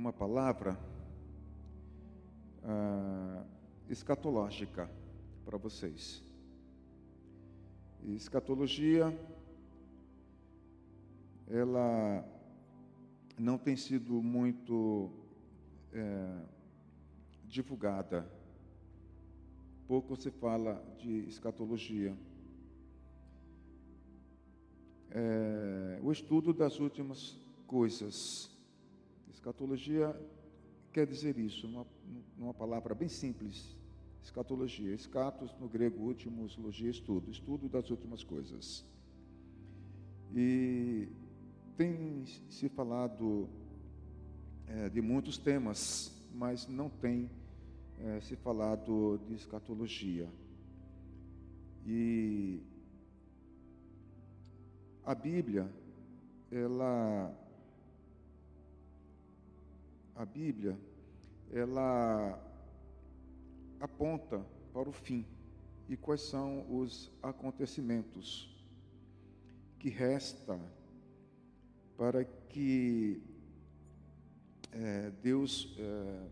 uma palavra ah, escatológica para vocês. escatologia, ela não tem sido muito é, divulgada. Pouco se fala de escatologia. É, o estudo das últimas coisas. Escatologia quer dizer isso, numa, palavra bem simples. Escatologia, escatos no grego último, logia, estudo, estudo das últimas coisas. E tem se falado é, de muitos temas, mas não tem é, se falado de escatologia. E a Bíblia, ela a Bíblia, ela aponta para o fim e quais são os acontecimentos que resta para que é, Deus é,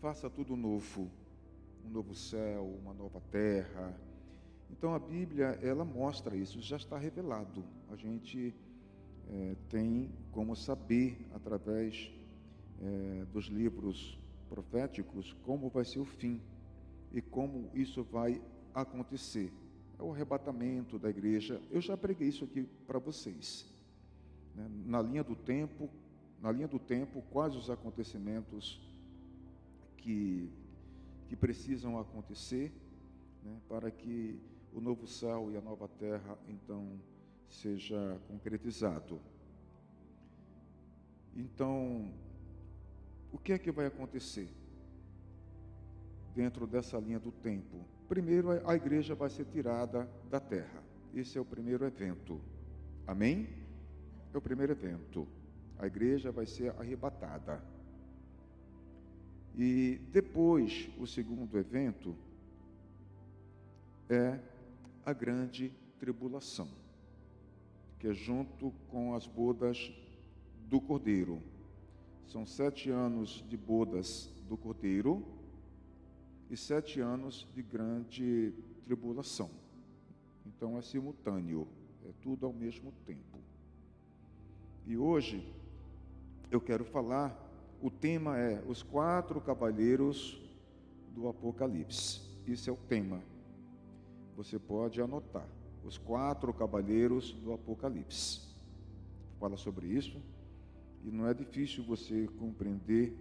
faça tudo novo, um novo céu, uma nova terra. Então a Bíblia ela mostra isso, já está revelado. A gente é, tem como saber através é, dos livros proféticos como vai ser o fim e como isso vai acontecer. É o arrebatamento da igreja. Eu já preguei isso aqui para vocês. Né? Na linha do tempo, na linha do tempo, quais os acontecimentos que, que precisam acontecer né, para que o novo céu e a nova terra então seja concretizado. Então, o que é que vai acontecer dentro dessa linha do tempo? Primeiro, a igreja vai ser tirada da terra. Esse é o primeiro evento. Amém? É o primeiro evento. A igreja vai ser arrebatada. E depois, o segundo evento é a grande tribulação, que é junto com as bodas do Cordeiro. São sete anos de bodas do Cordeiro e sete anos de grande tribulação. Então é simultâneo, é tudo ao mesmo tempo. E hoje eu quero falar, o tema é os quatro cavaleiros do Apocalipse. Esse é o tema. Você pode anotar. Os quatro cavaleiros do Apocalipse. Fala sobre isso. E não é difícil você compreender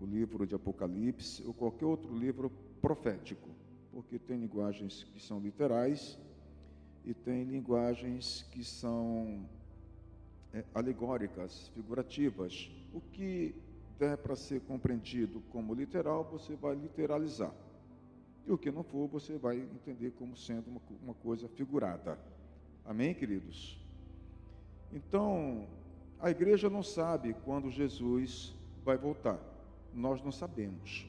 o livro de Apocalipse ou qualquer outro livro profético, porque tem linguagens que são literais e tem linguagens que são é, alegóricas, figurativas. O que der para ser compreendido como literal, você vai literalizar. E o que não for, você vai entender como sendo uma, uma coisa figurada. Amém, queridos? Então, a igreja não sabe quando Jesus vai voltar. Nós não sabemos.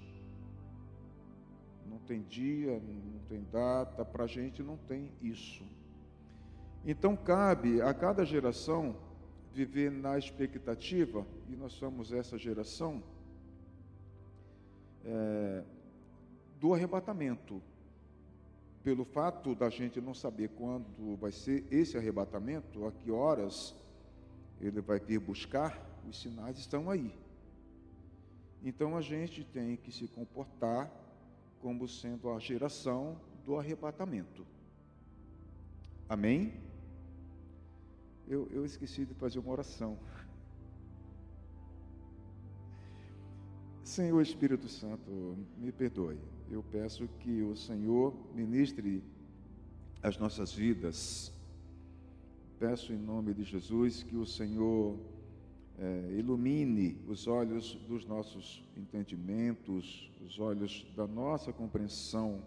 Não tem dia, não tem data, para a gente não tem isso. Então, cabe a cada geração viver na expectativa, e nós somos essa geração, é, do arrebatamento. Pelo fato da gente não saber quando vai ser esse arrebatamento, a que horas ele vai vir buscar, os sinais estão aí. Então a gente tem que se comportar como sendo a geração do arrebatamento. Amém? Eu, eu esqueci de fazer uma oração. Senhor Espírito Santo, me perdoe. Eu peço que o Senhor ministre as nossas vidas. Peço em nome de Jesus que o Senhor é, ilumine os olhos dos nossos entendimentos, os olhos da nossa compreensão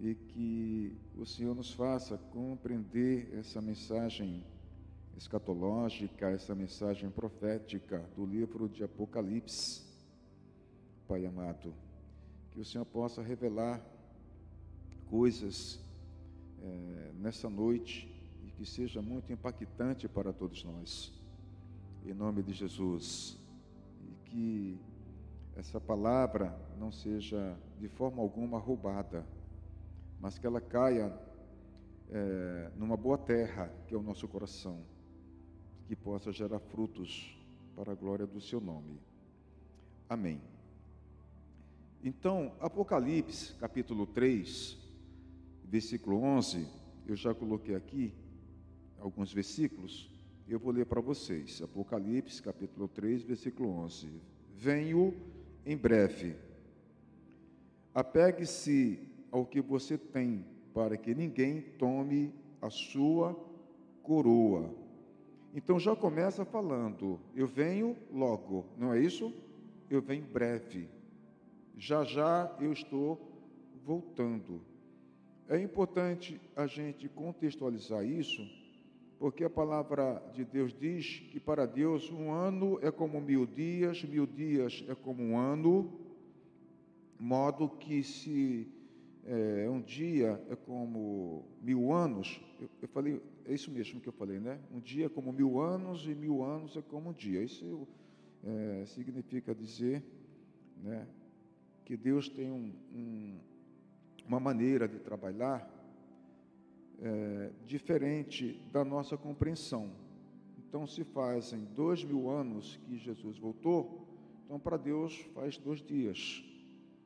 e que o Senhor nos faça compreender essa mensagem escatológica, essa mensagem profética do livro de Apocalipse. Pai amado, que o Senhor possa revelar coisas é, nessa noite que seja muito impactante para todos nós. Em nome de Jesus. que essa palavra não seja de forma alguma roubada, mas que ela caia é, numa boa terra, que é o nosso coração, que possa gerar frutos para a glória do seu nome. Amém. Então, Apocalipse, capítulo 3, versículo 11, eu já coloquei aqui alguns versículos, eu vou ler para vocês. Apocalipse, capítulo 3, versículo 11. Venho em breve. Apegue-se ao que você tem, para que ninguém tome a sua coroa. Então já começa falando, eu venho logo, não é isso? Eu venho breve. Já já eu estou voltando. É importante a gente contextualizar isso, porque a palavra de Deus diz que para Deus um ano é como mil dias, mil dias é como um ano, modo que se é, um dia é como mil anos, eu, eu, falei, é isso mesmo que eu falei, né? Um dia é como mil anos e mil anos é como um dia. Isso é, significa dizer, né, que Deus tem um, um, uma maneira de trabalhar é, diferente da nossa compreensão. Então, se fazem dois mil anos que Jesus voltou, então para Deus faz dois dias.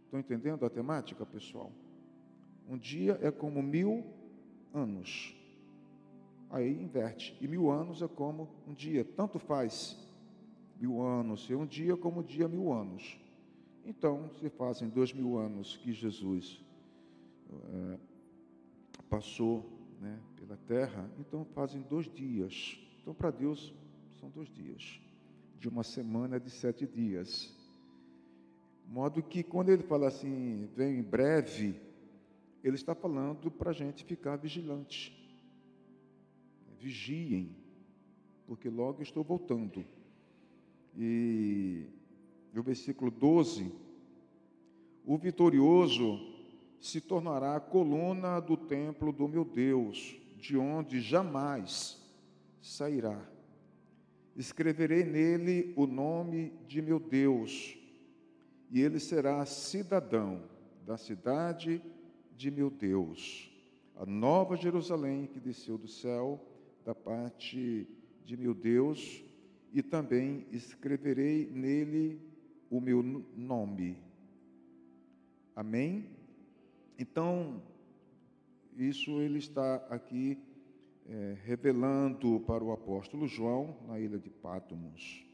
Estão entendendo a temática, pessoal? Um dia é como mil anos. Aí inverte. E mil anos é como um dia. Tanto faz mil anos ser um dia como um dia mil anos. Então, se fazem dois mil anos que Jesus é, passou né, pela terra, então fazem dois dias. Então, para Deus, são dois dias. De uma semana de sete dias. Modo que quando ele fala assim, vem em breve, ele está falando para a gente ficar vigilante. Vigiem, porque logo estou voltando. E no versículo 12, o vitorioso se tornará a coluna do templo do meu Deus, de onde jamais sairá. Escreverei nele o nome de meu Deus, e ele será cidadão da cidade de meu Deus, a nova Jerusalém que desceu do céu, da parte de meu Deus, e também escreverei nele o meu nome. Amém? Então, isso ele está aqui é, revelando para o apóstolo João na ilha de Pátomos.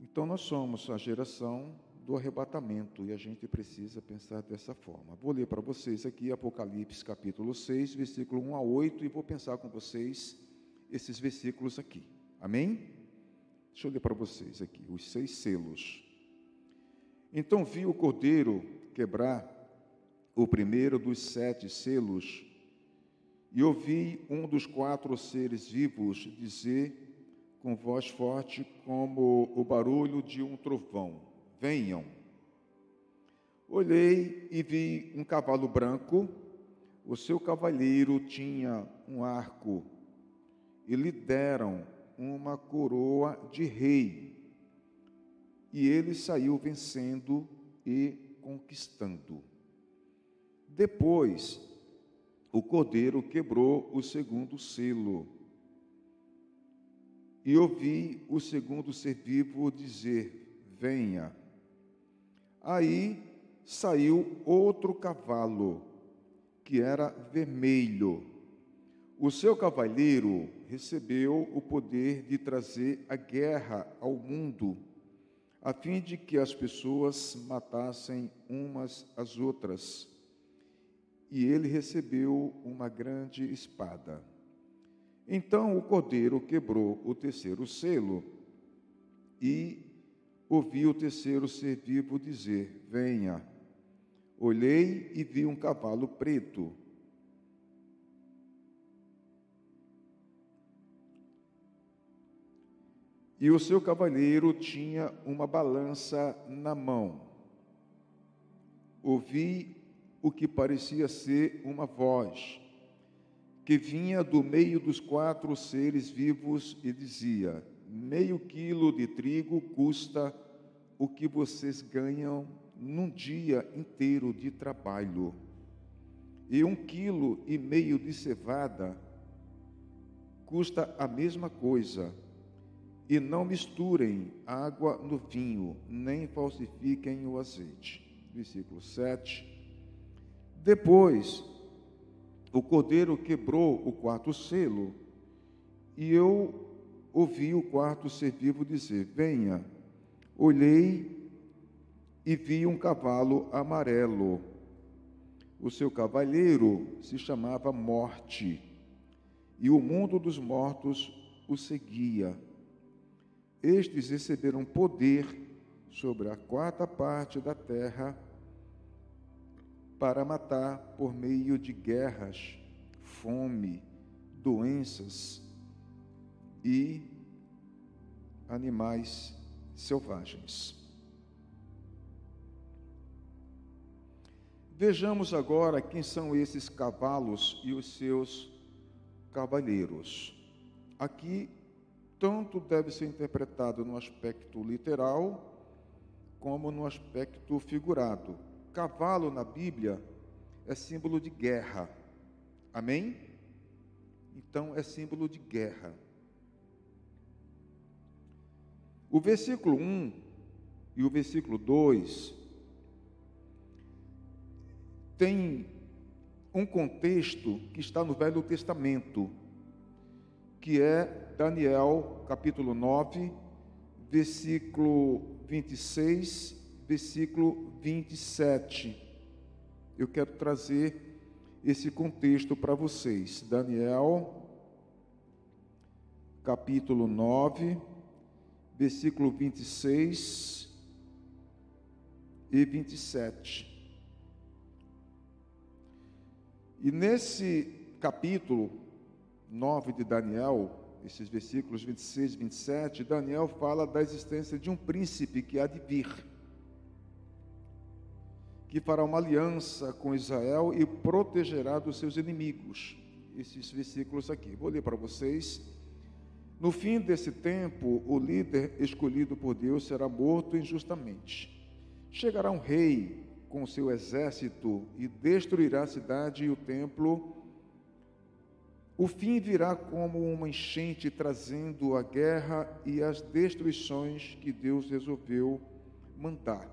Então, nós somos a geração do arrebatamento e a gente precisa pensar dessa forma. Vou ler para vocês aqui Apocalipse capítulo 6, versículo 1 a 8 e vou pensar com vocês esses versículos aqui. Amém? Deixa eu ler para vocês aqui os seis selos. Então vi o cordeiro quebrar o primeiro dos sete selos e ouvi um dos quatro seres vivos dizer com voz forte como o barulho de um trovão venham. Olhei e vi um cavalo branco, o seu cavaleiro tinha um arco, e lhe deram uma coroa de rei. E ele saiu vencendo e conquistando. Depois, o cordeiro quebrou o segundo selo. E ouvi o segundo ser vivo dizer: Venha. Aí saiu outro cavalo, que era vermelho. O seu cavaleiro recebeu o poder de trazer a guerra ao mundo, a fim de que as pessoas matassem umas às outras. E ele recebeu uma grande espada. Então o cordeiro quebrou o terceiro selo e ouvi o terceiro ser vivo dizer: Venha. Olhei e vi um cavalo preto. E o seu cavaleiro tinha uma balança na mão. Ouvi o que parecia ser uma voz, que vinha do meio dos quatro seres vivos e dizia: meio quilo de trigo custa o que vocês ganham num dia inteiro de trabalho. E um quilo e meio de cevada custa a mesma coisa. E não misturem água no vinho, nem falsifiquem o azeite. Versículo 7. Depois, o cordeiro quebrou o quarto selo, e eu ouvi o quarto ser vivo dizer: Venha. Olhei e vi um cavalo amarelo. O seu cavalheiro se chamava Morte, e o mundo dos mortos o seguia. Estes receberam poder sobre a quarta parte da terra para matar por meio de guerras, fome, doenças e animais selvagens. Vejamos agora quem são esses cavalos e os seus cavaleiros. Aqui, tanto deve ser interpretado no aspecto literal, como no aspecto figurado. Cavalo na Bíblia é símbolo de guerra. Amém? Então é símbolo de guerra. O versículo 1 e o versículo 2 tem um contexto que está no Velho Testamento, que é Daniel capítulo 9, versículo 26 versículo 27. Eu quero trazer esse contexto para vocês. Daniel, capítulo 9, versículo 26 e 27. E nesse capítulo 9 de Daniel, esses versículos 26 e 27, Daniel fala da existência de um príncipe que há de vir que fará uma aliança com Israel e protegerá dos seus inimigos. Esses versículos aqui. Vou ler para vocês. No fim desse tempo, o líder escolhido por Deus será morto injustamente. Chegará um rei com seu exército e destruirá a cidade e o templo. O fim virá como uma enchente, trazendo a guerra e as destruições que Deus resolveu mandar.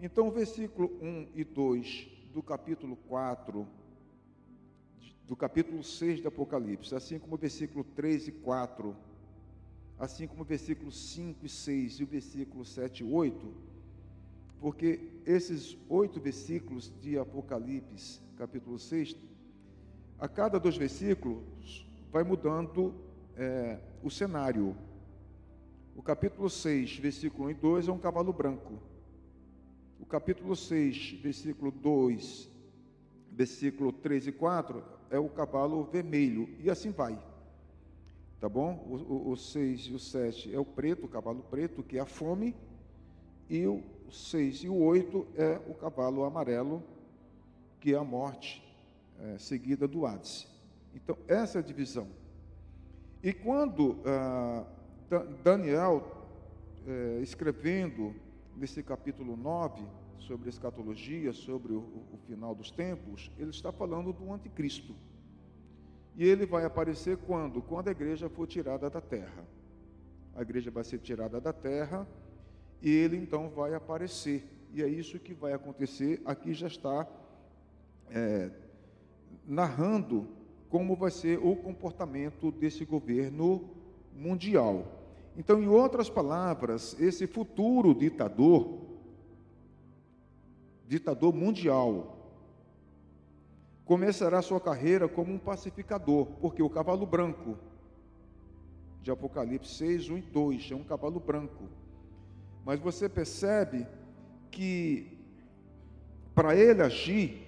Então, o versículo 1 e 2 do capítulo 4, do capítulo 6 do Apocalipse, assim como o versículo 3 e 4, assim como o versículo 5 e 6 e o versículo 7 e 8, porque esses oito versículos de Apocalipse, capítulo 6, a cada dois versículos vai mudando é, o cenário. O capítulo 6, versículo 1 e 2 é um cavalo branco o capítulo 6, versículo 2, versículo 3 e 4 é o cavalo vermelho, e assim vai. Tá bom? O, o, o 6 e o 7 é o preto, o cavalo preto, que é a fome, e o 6 e o 8 é o cavalo amarelo, que é a morte, é, seguida do Hades. Então, essa é a divisão. E quando ah, Daniel, é, escrevendo nesse capítulo 9, sobre escatologia, sobre o, o, final dos tempos, ele está falando do anticristo. E ele vai aparecer quando? Quando a igreja for tirada da terra. A igreja vai ser tirada da terra e ele então vai aparecer. E é isso que vai acontecer. Aqui já está é, narrando como vai ser o comportamento desse governo mundial. Então, em outras palavras, esse futuro ditador, ditador mundial, começará sua carreira como um pacificador, porque o cavalo branco, de Apocalipse 6, 1 e 2, é um cavalo branco. Mas você percebe que para ele agir,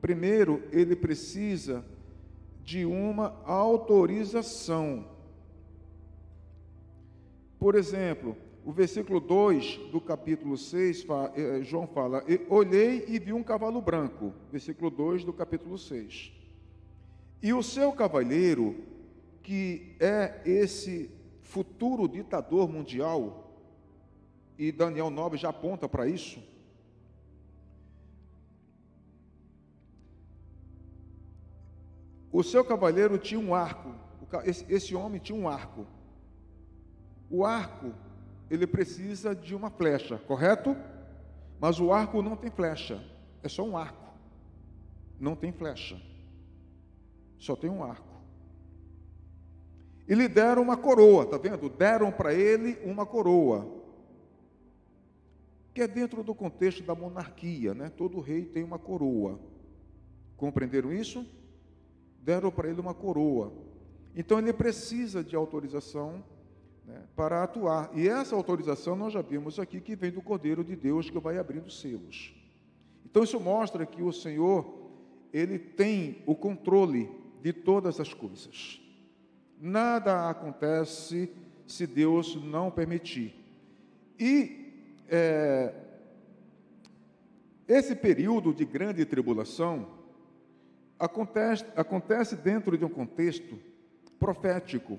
primeiro ele precisa de uma autorização por exemplo, o versículo 2 do capítulo 6, eh, João fala: Olhei e vi um cavalo branco. Versículo 2 do capítulo 6. E o seu cavaleiro, que é esse futuro ditador mundial, e Daniel 9 já aponta para isso. O seu cavaleiro tinha um arco, esse, homem tinha um arco. O arco, ele precisa de uma flecha, correto? Mas o arco não tem flecha, é só um arco. Não tem flecha, só tem um arco. E lhe deram uma coroa, tá vendo? Deram para ele uma coroa. Que é dentro do contexto da monarquia, né? Todo rei tem uma coroa. Compreenderam isso? Deram para ele uma coroa. Então ele precisa de autorização né, para atuar. E essa autorização nós já vimos aqui que vem do Cordeiro de Deus que vai abrindo selos. Então isso mostra que o Senhor, ele tem o controle de todas as coisas. Nada acontece se Deus não permitir. E é, esse período de grande tribulação acontece, acontece dentro de um contexto profético,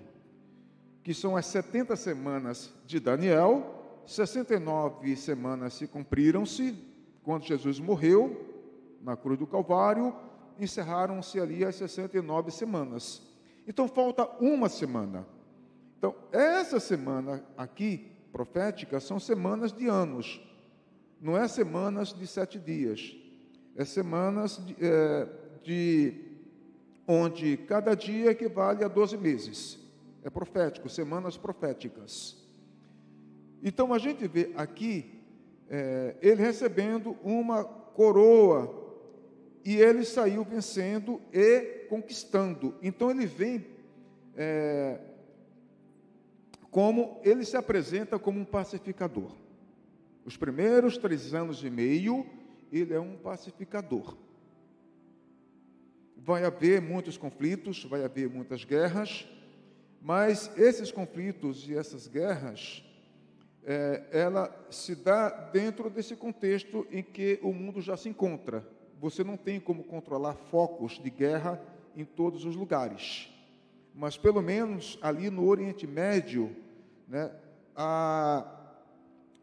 que são as 70 semanas de Daniel, 69 semanas se cumpriram-se quando Jesus morreu na cruz do Calvário, encerraram-se ali as 69 semanas. Então falta uma semana. Então, essa semana aqui, profética, são semanas de anos. Não é semanas de sete dias. É semanas de, é, de onde cada dia equivale a 12 meses. É profético, semanas proféticas. Então a gente vê aqui é, ele recebendo uma coroa e ele saiu vencendo e conquistando. Então ele vem é, como ele se apresenta como um pacificador. Os primeiros três anos e meio, ele é um pacificador. Vai haver muitos conflitos, vai haver muitas guerras, mas esses conflitos e essas guerras, é, ela se dá dentro desse contexto em que o mundo já se encontra. Você não tem como controlar focos de guerra em todos os lugares. Mas pelo menos ali no Oriente Médio, né, a,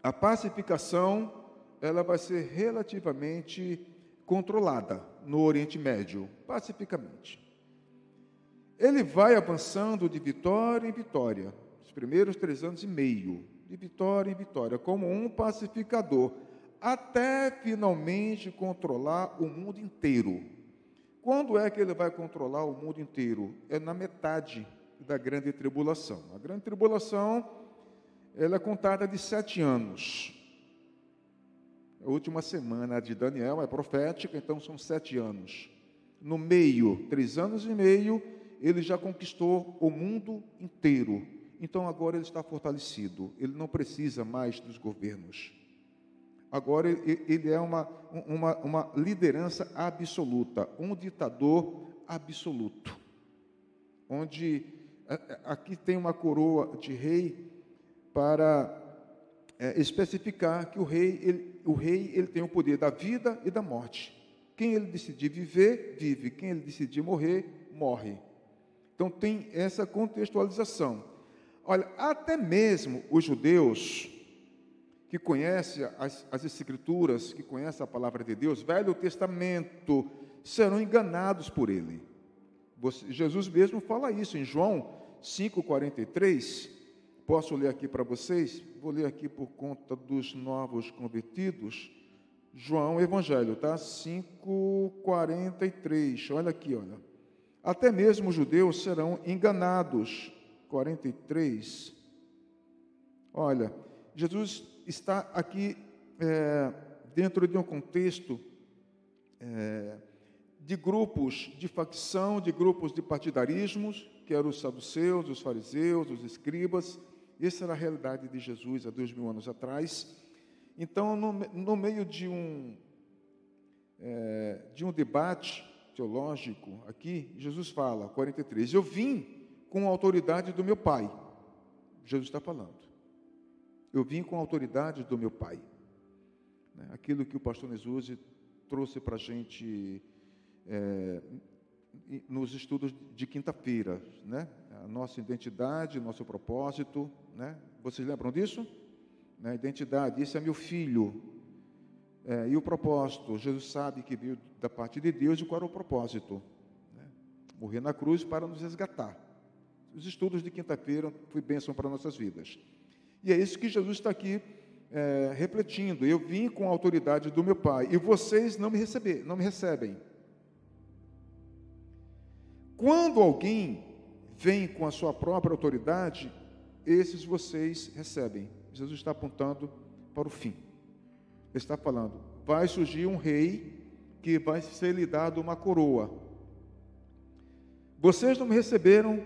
a pacificação ela vai ser relativamente controlada no Oriente Médio, pacificamente. Ele vai avançando de vitória em vitória, os primeiros três anos e meio, de vitória em vitória, como um pacificador, até finalmente controlar o mundo inteiro. Quando é que ele vai controlar o mundo inteiro? É na metade da grande tribulação. A grande tribulação ela é contada de sete anos. A última semana de Daniel é profética, então são sete anos. No meio, três anos e meio, ele já conquistou o mundo inteiro. Então agora ele está fortalecido. Ele não precisa mais dos governos. Agora ele é uma, uma, uma liderança absoluta, um ditador absoluto. Onde aqui tem uma coroa de rei para é, especificar que o rei, ele, o rei ele tem o poder da vida e da morte. Quem ele decidir viver, vive. Quem ele decidir morrer, morre. Então tem essa contextualização. Olha, até mesmo os judeus que conhece as, as Escrituras, que conhece a palavra de Deus, Velho Testamento, serão enganados por ele. Você, Jesus mesmo fala isso em João 5,43. Posso ler aqui para vocês? Vou ler aqui por conta dos novos convertidos. João Evangelho, tá? 5,43. Olha aqui, olha. Até mesmo os judeus serão enganados. 43. Olha, Jesus está aqui é, dentro de um contexto é, de grupos de facção, de grupos de partidarismos, que eram os saduceus, os fariseus, os escribas. Essa era a realidade de Jesus há dois mil anos atrás. Então, no, no meio de um, é, de um debate teológico aqui, Jesus fala, 43, eu vim com a autoridade do meu Pai. Jesus está falando. Eu vim com a autoridade do meu Pai. Né? Aquilo que o pastor Nesuzi trouxe para a gente é, nos estudos de quinta-feira, né? A nossa identidade, nosso propósito, né? Vocês lembram disso? Né? Identidade, esse é meu filho. É, e o propósito, Jesus sabe que veio da parte de Deus e qual era o propósito? Né? Morrer na cruz para nos resgatar. Os estudos de quinta-feira foi bênção para nossas vidas. E é isso que Jesus está aqui é, refletindo. Eu vim com a autoridade do meu Pai e vocês não me receber, não me recebem. Quando alguém vem com a sua própria autoridade, esses vocês recebem. Jesus está apontando para o fim. Ele está falando: vai surgir um rei que vai ser lhe dado uma coroa. Vocês não me receberam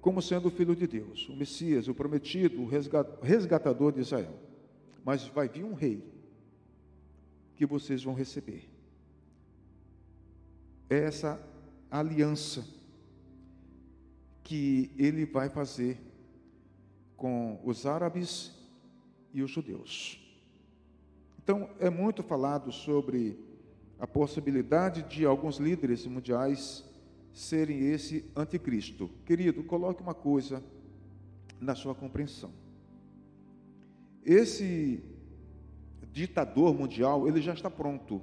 como sendo o filho de Deus, o Messias, o prometido, o resgatador de Israel. Mas vai vir um rei que vocês vão receber. Essa aliança que ele vai fazer com os árabes e os judeus. Então, é muito falado sobre a possibilidade de alguns líderes mundiais serem esse anticristo. Querido, coloque uma coisa na sua compreensão. Esse ditador mundial, ele já está pronto.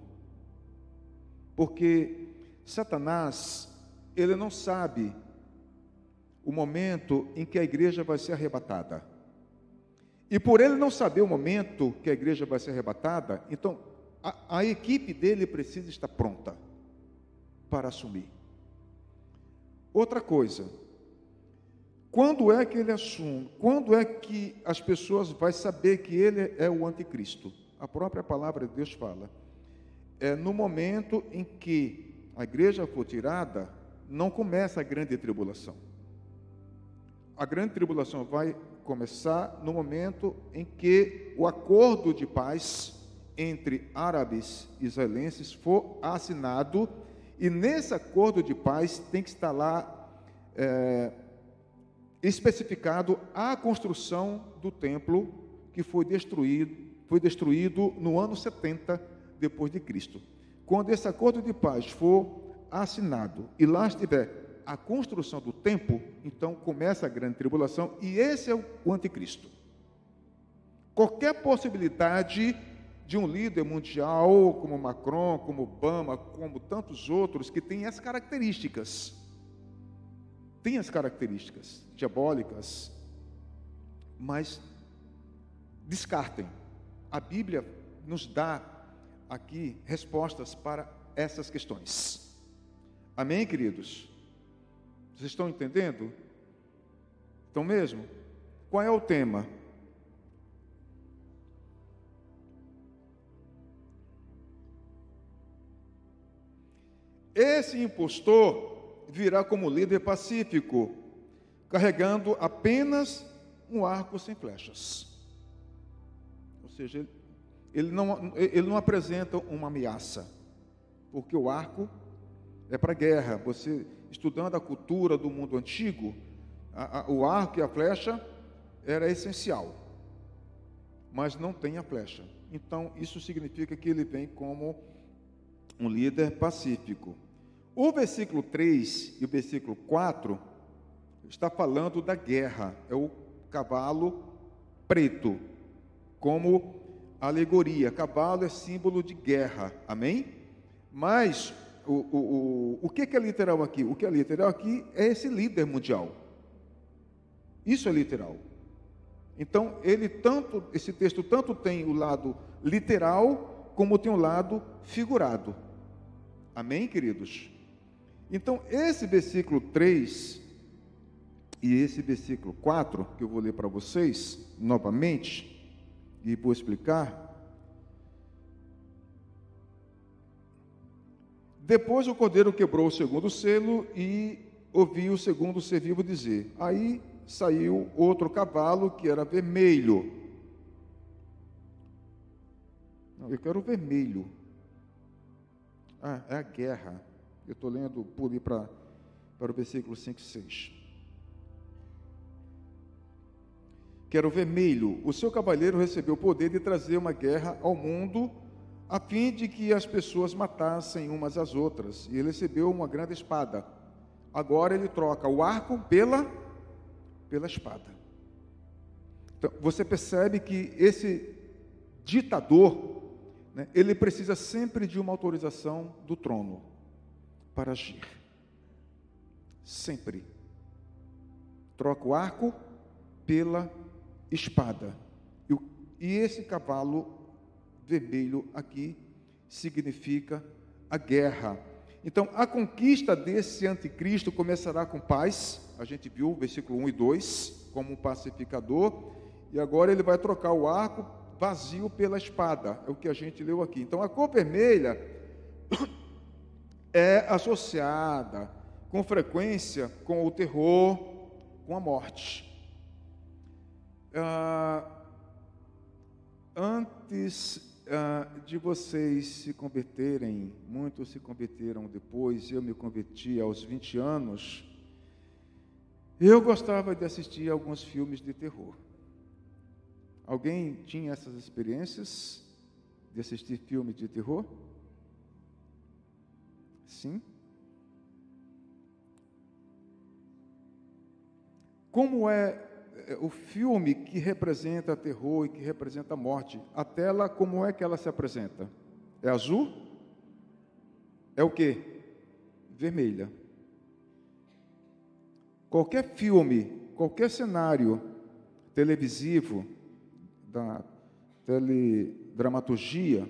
Porque Satanás, ele não sabe o momento em que a igreja vai ser arrebatada. E por ele não saber o momento que a igreja vai ser arrebatada, então a, a equipe dele precisa estar pronta para assumir. Outra coisa, quando é que ele assume? Quando é que as pessoas vão saber que ele é o anticristo? A própria palavra de Deus fala. É no momento em que a igreja for tirada, não começa a grande tribulação. A grande tribulação vai começar no momento em que o acordo de paz entre árabes e israelenses for assinado e nesse acordo de paz tem que estar lá é, especificado a construção do templo que foi destruído, foi destruído no ano 70 depois de Cristo. Quando esse acordo de paz for assinado e lá estiver a construção do templo, então começa a grande tribulação e esse é o anticristo. Qualquer possibilidade de um líder mundial como Macron, como Obama, como tantos outros que têm as características. Tem as características diabólicas, mas descartem. A Bíblia nos dá aqui respostas para essas questões. Amém, queridos? Vocês estão entendendo? Estão mesmo? Qual é o tema? Esse impostor virá como líder pacífico, carregando apenas um arco sem flechas. Ou seja, ele, ele, não, ele não apresenta uma ameaça, porque o arco é para guerra. Você, estudando a cultura do mundo antigo, a, a, o arco e a flecha era essencial, mas não tem a flecha. Então, isso significa que ele vem como um líder pacífico. O versículo 3 e o versículo 4 está falando da guerra, é o cavalo preto, como alegoria. Cavalo é símbolo de guerra, amém? Mas o, o, o, o que é literal aqui? O que é literal aqui é esse líder mundial. Isso é literal. Então, ele tanto, esse texto tanto tem o lado literal, como tem o lado figurado. Amém, queridos? Então, esse versículo 3 e esse versículo 4, que eu vou ler para vocês novamente, e vou explicar. Depois o cordeiro quebrou o segundo selo e ouviu o segundo ser vivo dizer: Aí saiu outro cavalo que era vermelho. Não, eu quero vermelho. Ah, é a guerra. Eu estou lendo, pule para, para o versículo 5 e 6. Quero vermelho. O seu cavaleiro recebeu o poder de trazer uma guerra ao mundo a fim de que as pessoas matassem umas às outras. E ele recebeu uma grande espada. Agora ele troca o arco pela, pela espada. Então, você percebe que esse ditador, né, ele precisa sempre de uma autorização do trono para agir. Sempre. Troca o arco pela espada. E, esse cavalo vermelho aqui significa a guerra. Então, a conquista desse anticristo começará com paz. A gente viu o versículo 1 e 2 como um pacificador. E agora ele vai trocar o arco vazio pela espada. É o que a gente leu aqui. Então, a cor vermelha é associada com frequência com o terror, com a morte. Ah, antes ah, de vocês se converterem, muitos se converteram depois, eu me converti aos 20 anos. Eu gostava de assistir alguns filmes de terror. Alguém tinha essas experiências de assistir filmes de terror? Sim? Como é o filme que representa terror e que representa morte, a tela, como é que ela se apresenta? É azul? É o que? Vermelha. Qualquer filme, qualquer cenário televisivo, da teledramaturgia,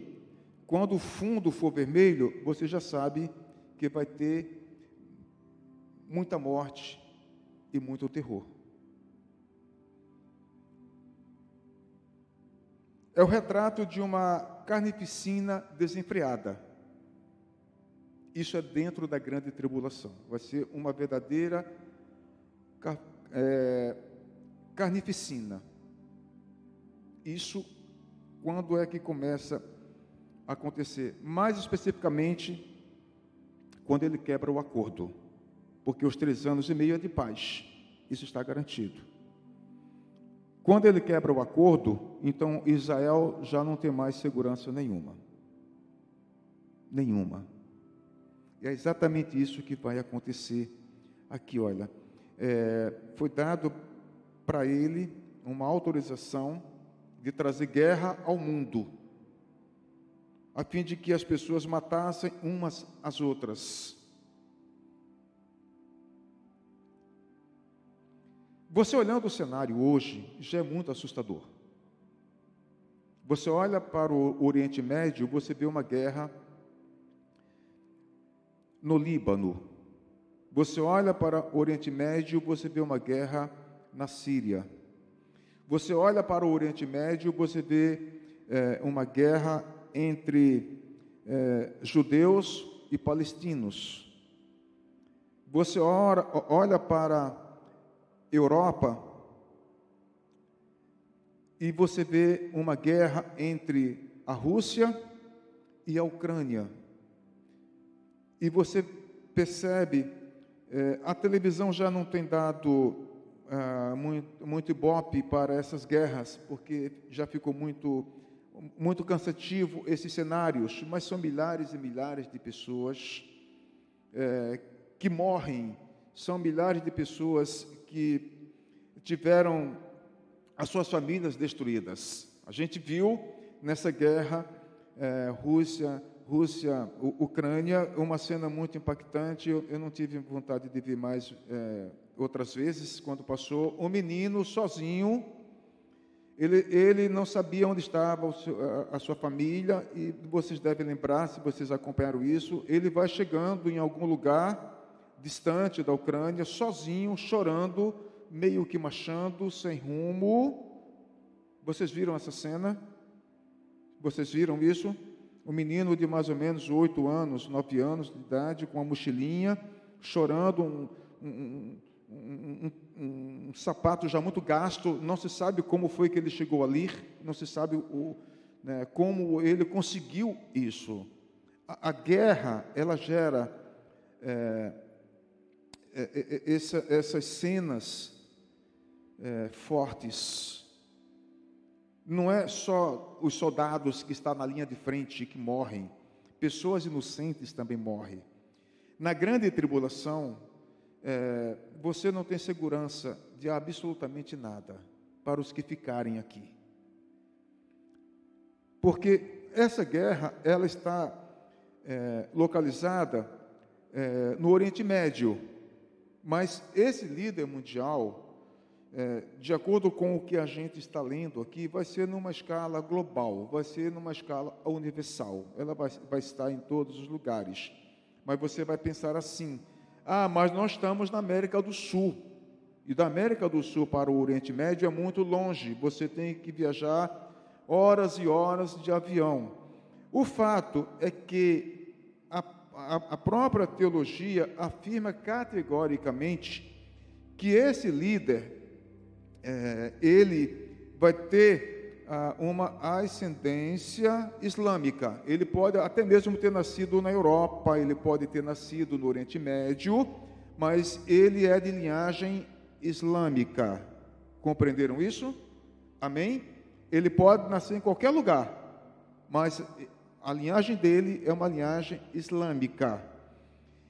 quando o fundo for vermelho, você já sabe que vai ter muita morte e muito terror. É o retrato de uma carnificina desenfreada. Isso é dentro da grande tribulação. Vai ser uma verdadeira é, carnificina. Isso quando é que começa a acontecer? Mais especificamente, quando ele quebra o acordo. Porque os três anos e meio é de paz. Isso está garantido. Quando ele quebra o acordo, então Israel já não tem mais segurança nenhuma. Nenhuma. E é exatamente isso que vai acontecer aqui, olha. É, foi dado para ele uma autorização de trazer guerra ao mundo, a fim de que as pessoas matassem umas às outras. Você olhando o cenário hoje já é muito assustador. Você olha para o Oriente Médio, você vê uma guerra no Líbano. Você olha para o Oriente Médio, você vê uma guerra na Síria. Você olha para o Oriente Médio, você vê é, uma guerra entre é, judeus e palestinos. Você ora, olha para Europa e você vê uma guerra entre a Rússia e a Ucrânia. E você percebe, é, a televisão já não tem dado ah, muito, muito ibope para essas guerras, porque já ficou muito, muito cansativo esses cenários, mas são milhares e milhares de pessoas é, que morrem, são milhares de pessoas que tiveram as suas famílias destruídas. A gente viu nessa guerra é, Rússia, Rússia, Ucrânia, uma cena muito impactante. Eu, eu não tive vontade de ver mais é, outras vezes quando passou. Um menino sozinho, ele, ele não sabia onde estava a, a sua família e vocês devem lembrar, se vocês acompanharam isso, ele vai chegando em algum lugar distante da Ucrânia, sozinho, chorando, meio que marchando, sem rumo. Vocês viram essa cena? Vocês viram isso? Um menino de mais ou menos oito anos, nove anos de idade, com uma mochilinha, chorando, um, um, um, um, sapato já muito gasto, não se sabe como foi que ele chegou ali, não se sabe o, né, como ele conseguiu isso. A, a guerra, ela gera é, essa, essas cenas é, fortes. não é só os soldados que estão na linha de frente que morrem, pessoas inocentes também morrem. Na grande tribulação, é, você não tem segurança de absolutamente nada para os que ficarem aqui. Porque essa guerra, ela está é, localizada é, no Oriente Médio, mas esse líder mundial, é, de acordo com o que a gente está lendo aqui, vai ser numa escala global, vai ser numa escala universal. Ela vai, vai estar em todos os lugares. Mas você vai pensar assim: ah, mas nós estamos na América do Sul. E da América do Sul para o Oriente Médio é muito longe. Você tem que viajar horas e horas de avião. O fato é que a, a, própria teologia afirma categoricamente que esse líder é, ele vai ter ah, uma ascendência islâmica. Ele pode até mesmo ter nascido na Europa, ele pode ter nascido no Oriente Médio, mas ele é de linhagem islâmica. Compreenderam isso? Amém? Ele pode nascer em qualquer lugar, mas a linhagem dele é uma linhagem islâmica.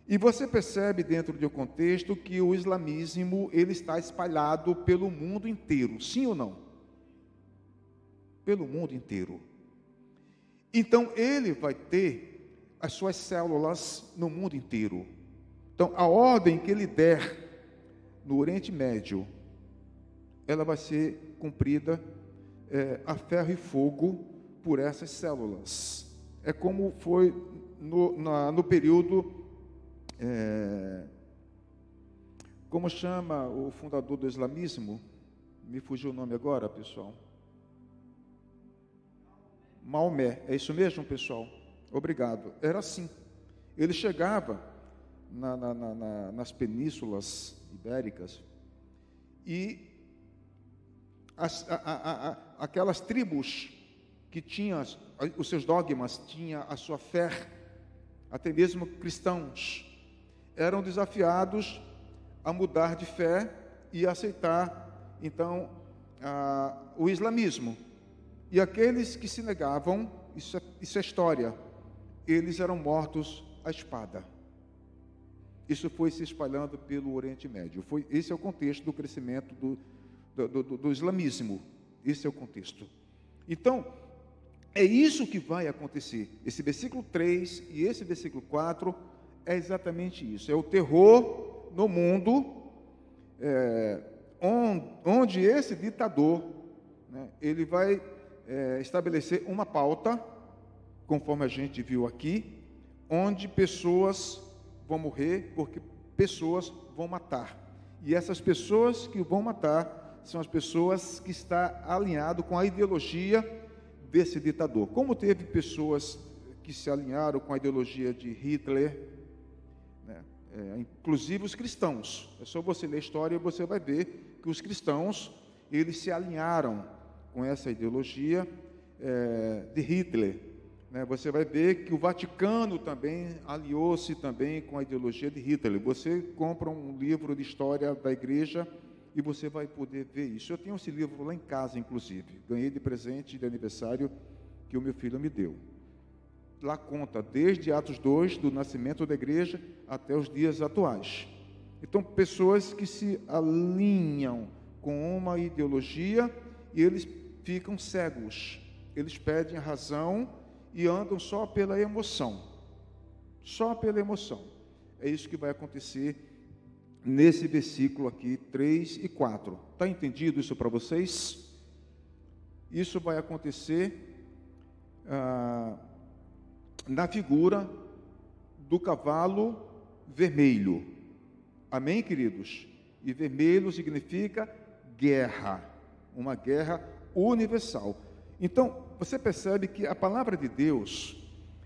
E você percebe dentro de um contexto que o islamismo ele está espalhado pelo mundo inteiro, sim ou não? Pelo mundo inteiro. Então ele vai ter as suas células no mundo inteiro. Então a ordem que ele der no Oriente Médio, ela vai ser cumprida é, a ferro e fogo por essas células. É como foi no, na, no período é, como chama o fundador do islamismo? Me fugiu o nome agora, pessoal. Maomé, é isso mesmo, pessoal? Obrigado. Era assim. Ele chegava na, na, na, nas penínsulas ibéricas e as, a, a, a, aquelas tribos que tinham os seus dogmas, tinha a sua fé, até mesmo cristãos, eram desafiados a mudar de fé e aceitar, então, a, o islamismo. E aqueles que se negavam, isso é, isso é história, eles eram mortos à espada. Isso foi se espalhando pelo Oriente Médio. Foi, esse é o contexto do crescimento do, do, do, do islamismo. Esse é o contexto. Então, é isso que vai acontecer. Esse versículo 3 e esse versículo 4 é exatamente isso. É o terror no mundo, é, onde esse ditador, né, ele vai é, estabelecer uma pauta, conforme a gente viu aqui, onde pessoas vão morrer porque pessoas vão matar. E essas pessoas que vão matar são as pessoas que estão alinhado com a ideologia desse ditador. Como teve pessoas que se alinharam com a ideologia de Hitler, é, inclusive os cristãos. É só você ler a história e você vai ver que os cristãos eles se alinharam com essa ideologia é, de Hitler. Né? Você vai ver que o Vaticano também aliou-se também com a ideologia de Hitler. Você compra um livro de história da igreja e você vai poder ver isso. Eu tenho esse livro lá em casa, inclusive. Ganhei de presente de aniversário que o meu filho me deu lá conta desde Atos 2, do nascimento da igreja, até os dias atuais. Então, pessoas que se alinham com uma ideologia e eles ficam cegos, eles perdem a razão e andam só pela emoção. Só pela emoção. É isso que vai acontecer nesse versículo aqui, 3 e 4. Está entendido isso para vocês? Isso vai acontecer. Ah, na figura do cavalo vermelho. Amém, queridos? E vermelho significa guerra, uma guerra universal. Então, você percebe que a palavra de Deus,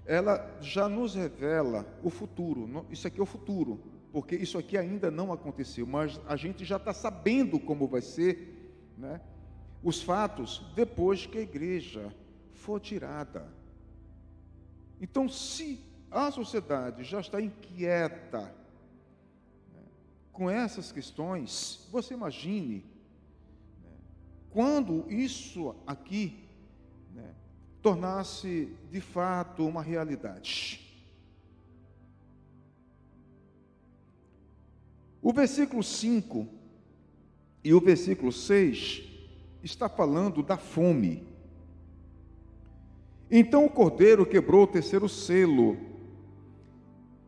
ela já nos revela o futuro. Isso aqui é o futuro, porque isso aqui ainda não aconteceu, mas a gente já está sabendo como vai ser, né? Os fatos depois que a igreja for tirada. Então, se a sociedade já está inquieta né, com essas questões, você imagine né, quando isso aqui né, tornasse de fato uma realidade. O versículo 5 e o versículo 6 está falando da fome. Então o cordeiro quebrou o terceiro selo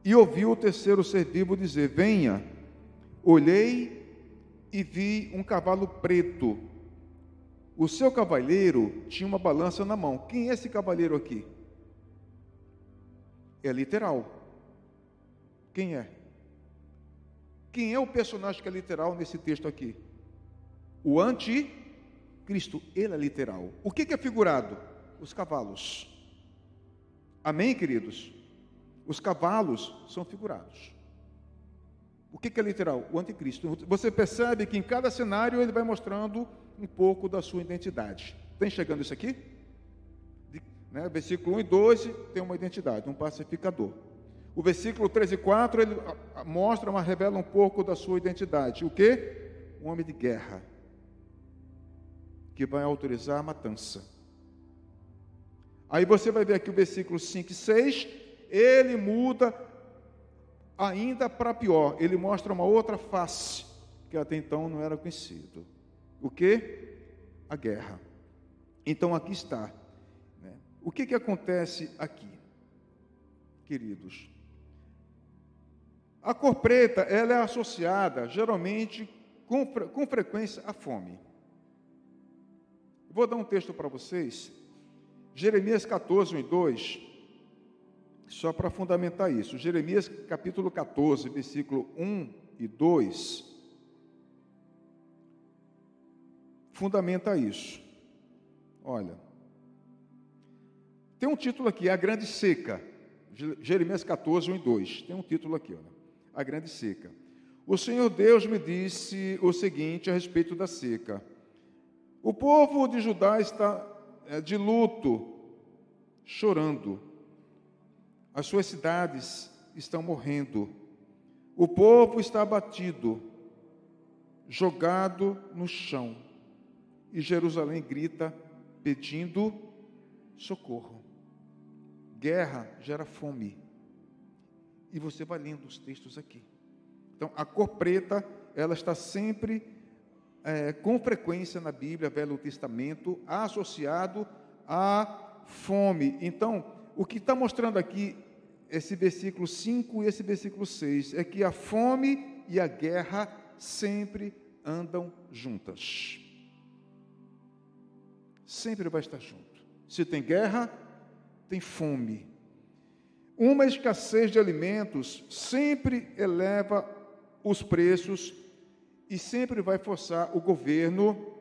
e ouviu o terceiro ser vivo dizer: Venha. Olhei e vi um cavalo preto. O seu cavaleiro tinha uma balança na mão. Quem é esse cavaleiro aqui? É literal. Quem é? Quem é o personagem que é literal nesse texto aqui? O anticristo. Ele é literal. O que é figurado? Os cavalos. Amém, queridos? Os cavalos são figurados. O que é literal? O anticristo. Você percebe que em cada cenário ele vai mostrando um pouco da sua identidade. Está enxergando isso aqui? Né, versículo 1 e 12 tem uma identidade, um pacificador. O versículo 13 e 4 ele mostra, mas revela um pouco da sua identidade. O que? Um homem de guerra que vai autorizar a matança. Aí você vai ver aqui o versículo 5 e 6, ele muda ainda para pior, ele mostra uma outra face que até então não era conhecido. O que? A guerra. Então aqui está. Né? O que, que acontece aqui, queridos? A cor preta ela é associada geralmente com, com frequência à fome. Vou dar um texto para vocês, Jeremias 14, 1 e 2, só para fundamentar isso. Jeremias capítulo 14, versículo 1 e 2, fundamenta isso. Olha, tem um título aqui, A Grande Seca, Jeremias 14, 1 e 2, tem um título aqui, olha, A Grande Seca. O Senhor Deus me disse o seguinte a respeito da seca. O povo de Judá está é, de luto, chorando. As suas cidades estão morrendo. O povo está abatido, jogado no chão. E Jerusalém grita pedindo socorro. Guerra gera fome. E você vai lendo os textos aqui. Então, a cor preta, ela está sempre é, com frequência na Bíblia, Velho Testamento, associado à fome. Então, o que está mostrando aqui, esse versículo 5 e esse versículo 6, é que a fome e a guerra sempre andam juntas. Sempre vai estar junto. Se tem guerra, tem fome. Uma escassez de alimentos sempre eleva os preços e sempre vai forçar o governo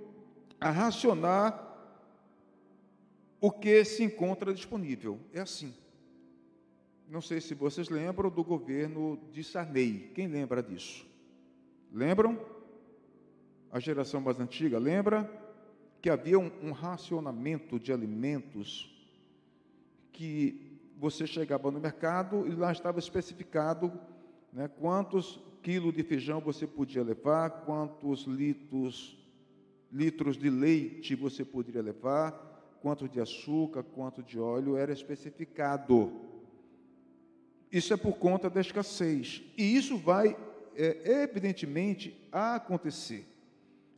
a racionar o que se encontra disponível. É assim. Não sei se vocês lembram do governo de Sarney. Quem lembra disso? Lembram? A geração mais antiga lembra que havia um, um racionamento de alimentos que você chegava no mercado e lá estava especificado né, quantos quilo de feijão você podia levar, quantos litros, litros de leite você poderia levar, quanto de açúcar, quanto de óleo, era especificado. Isso é por conta da escassez. E isso vai, é, evidentemente, acontecer.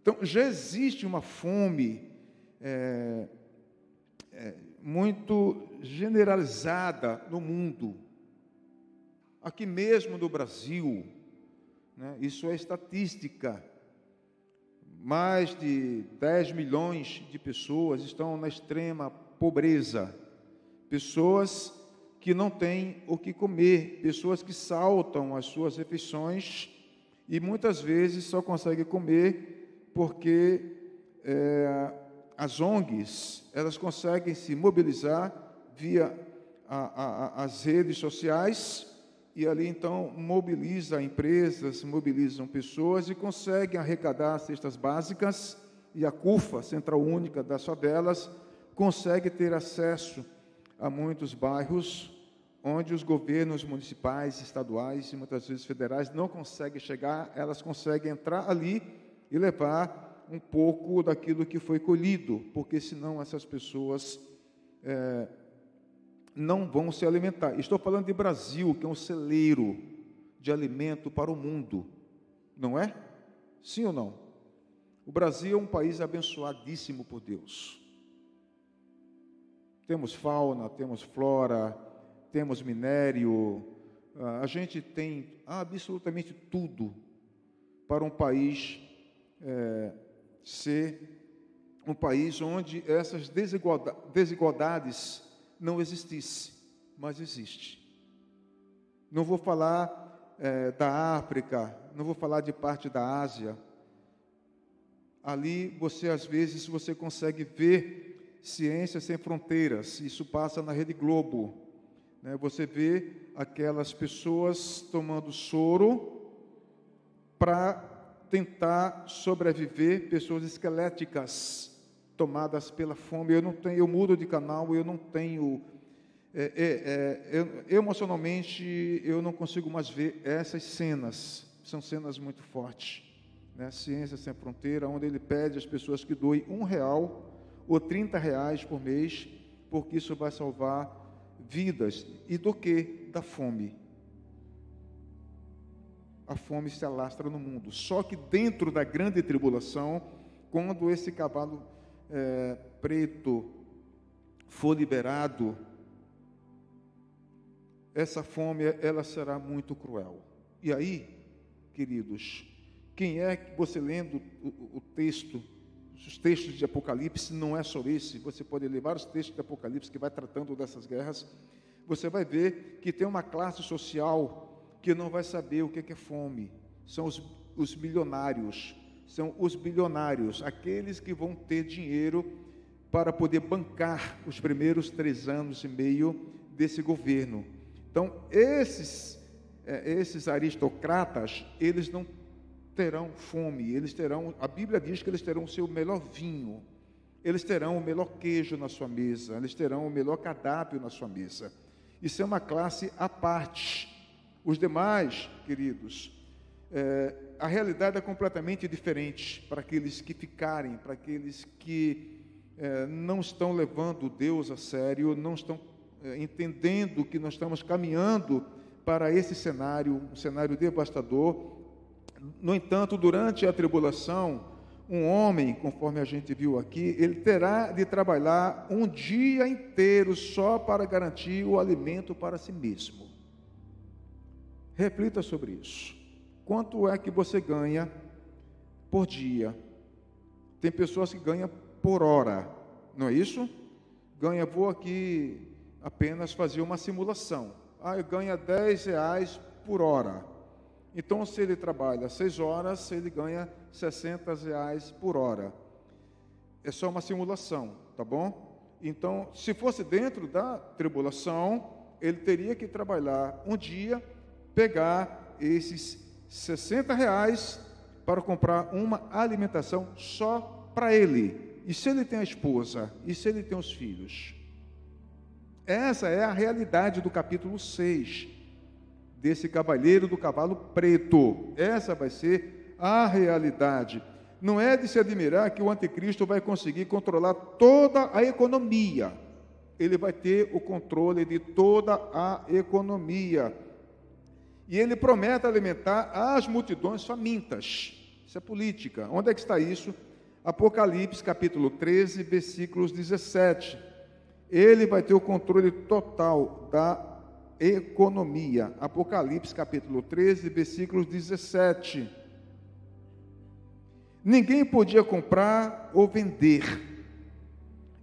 Então, já existe uma fome é, é, muito generalizada no mundo. Aqui mesmo no Brasil, né? Isso é estatística. Mais de 10 milhões de pessoas estão na extrema pobreza. Pessoas que não têm o que comer, pessoas que saltam as suas refeições e muitas vezes só conseguem comer porque é, as ONGs elas conseguem se mobilizar via a, a, as redes sociais e ali então mobiliza empresas, mobilizam pessoas e conseguem arrecadar cestas básicas e a CUFA, Central Única das Favelas, consegue ter acesso a muitos bairros onde os governos municipais, estaduais e muitas vezes federais não conseguem chegar, elas conseguem entrar ali e levar um pouco daquilo que foi colhido, porque senão essas pessoas é, não vão se alimentar. Estou falando de Brasil, que é um celeiro de alimento para o mundo, não é? Sim ou não? O Brasil é um país abençoadíssimo por Deus. Temos fauna, temos flora, temos minério, ah, a gente tem absolutamente tudo para um país é, ser um país onde essas desigualdades não existissem, mas existe. Não vou falar é, da África, não vou falar de parte da Ásia. Ali você às vezes você consegue ver ciência sem fronteiras. Isso passa na Rede Globo. Né? Você vê aquelas pessoas tomando soro para tentar sobreviver, pessoas esqueléticas tomadas pela fome. Eu não tenho, eu mudo de canal, eu não tenho é, é, é, eu, emocionalmente eu não consigo mais ver essas cenas. São cenas muito fortes. Né? Ciência sem fronteira, onde ele pede às pessoas que doem um real ou 30 reais por mês, porque isso vai salvar vidas. E do que? Da fome a fome se alastra no mundo. Só que dentro da grande tribulação, quando esse cavalo é, preto for liberado, essa fome ela será muito cruel. E aí, queridos, quem é que você lendo o, o texto, os textos de Apocalipse, não é só esse, você pode ler vários textos de Apocalipse que vai tratando dessas guerras, você vai ver que tem uma classe social que não vai saber o que é fome. São os, os bilionários, são os bilionários, aqueles que vão ter dinheiro para poder bancar os primeiros três anos e meio desse governo. Então, esses, é, esses aristocratas, eles não terão fome, eles terão, a Bíblia diz que eles terão o seu melhor vinho, eles terão o melhor queijo na sua mesa, eles terão o melhor cardápio na sua mesa. Isso é uma classe à parte. Os demais, queridos, é, a realidade é completamente diferente para aqueles que ficarem, para aqueles que é, não estão levando Deus a sério, não estão é, entendendo que nós estamos caminhando para esse cenário, um cenário devastador. No entanto, durante a tribulação, um homem, conforme a gente viu aqui, ele terá de trabalhar um dia inteiro só para garantir o alimento para si mesmo. Reflita sobre isso. Quanto é que você ganha por dia? Tem pessoas que ganham por hora, não é isso? Ganha, vou aqui apenas fazer uma simulação. Ah, eu ganho 10 reais por hora. Então, se ele trabalha 6 horas, ele ganha 60 reais por hora. É só uma simulação, tá bom? Então, se fosse dentro da tribulação, ele teria que trabalhar um dia pegar esses 60 reais para comprar uma alimentação só para ele. E se ele tem a esposa? E se ele tem os filhos? Essa é a realidade do capítulo 6, desse cavaleiro do cavalo preto. Essa vai ser a realidade. Não é de se admirar que o anticristo vai conseguir controlar toda a economia. Ele vai ter o controle de toda a economia. E ele promete alimentar as multidões famintas. Isso é política. Onde é que está isso? Apocalipse capítulo 13, versículos 17. Ele vai ter o controle total da economia. Apocalipse capítulo 13, versículos 17. Ninguém podia comprar ou vender,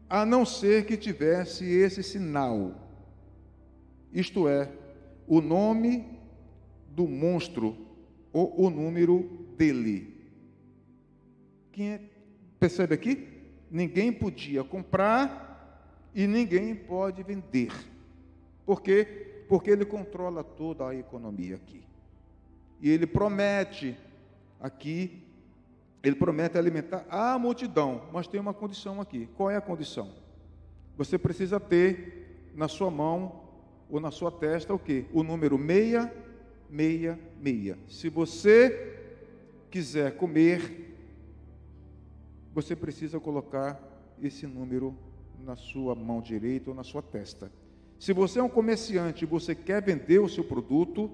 a não ser que tivesse esse sinal. Isto é, o nome do monstro ou o número dele. Quem é, percebe aqui? Ninguém podia comprar e ninguém pode vender. Por quê? Porque ele controla toda a economia aqui. E ele promete aqui, ele promete alimentar a multidão, mas tem uma condição aqui. Qual é a condição? Você precisa ter na sua mão ou na sua testa o quê? O número 6 meia, meia. Se você quiser comer você precisa colocar esse número na sua mão direita ou na sua testa. Se você é um comerciante e você quer vender o seu produto,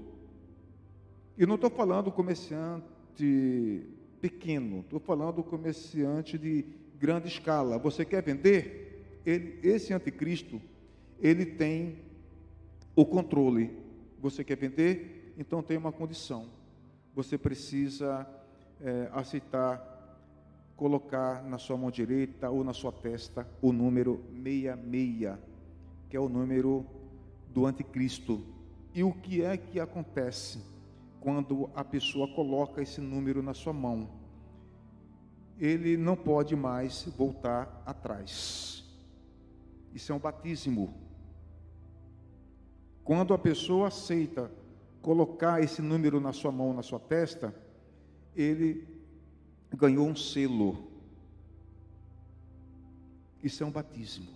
e não estou falando comerciante pequeno, estou falando comerciante de grande escala. Você quer vender? Ele, esse anticristo, ele tem o controle. Você quer vender? Então tem uma condição. Você precisa é, aceitar colocar na sua mão direita ou na sua testa o número 66, que é o número do anticristo. E o que é que acontece quando a pessoa coloca esse número na sua mão? Ele não pode mais voltar atrás. Isso é um batismo. Quando a pessoa aceita colocar esse número na sua mão, na sua testa, ele ganhou um selo. Isso é um batismo.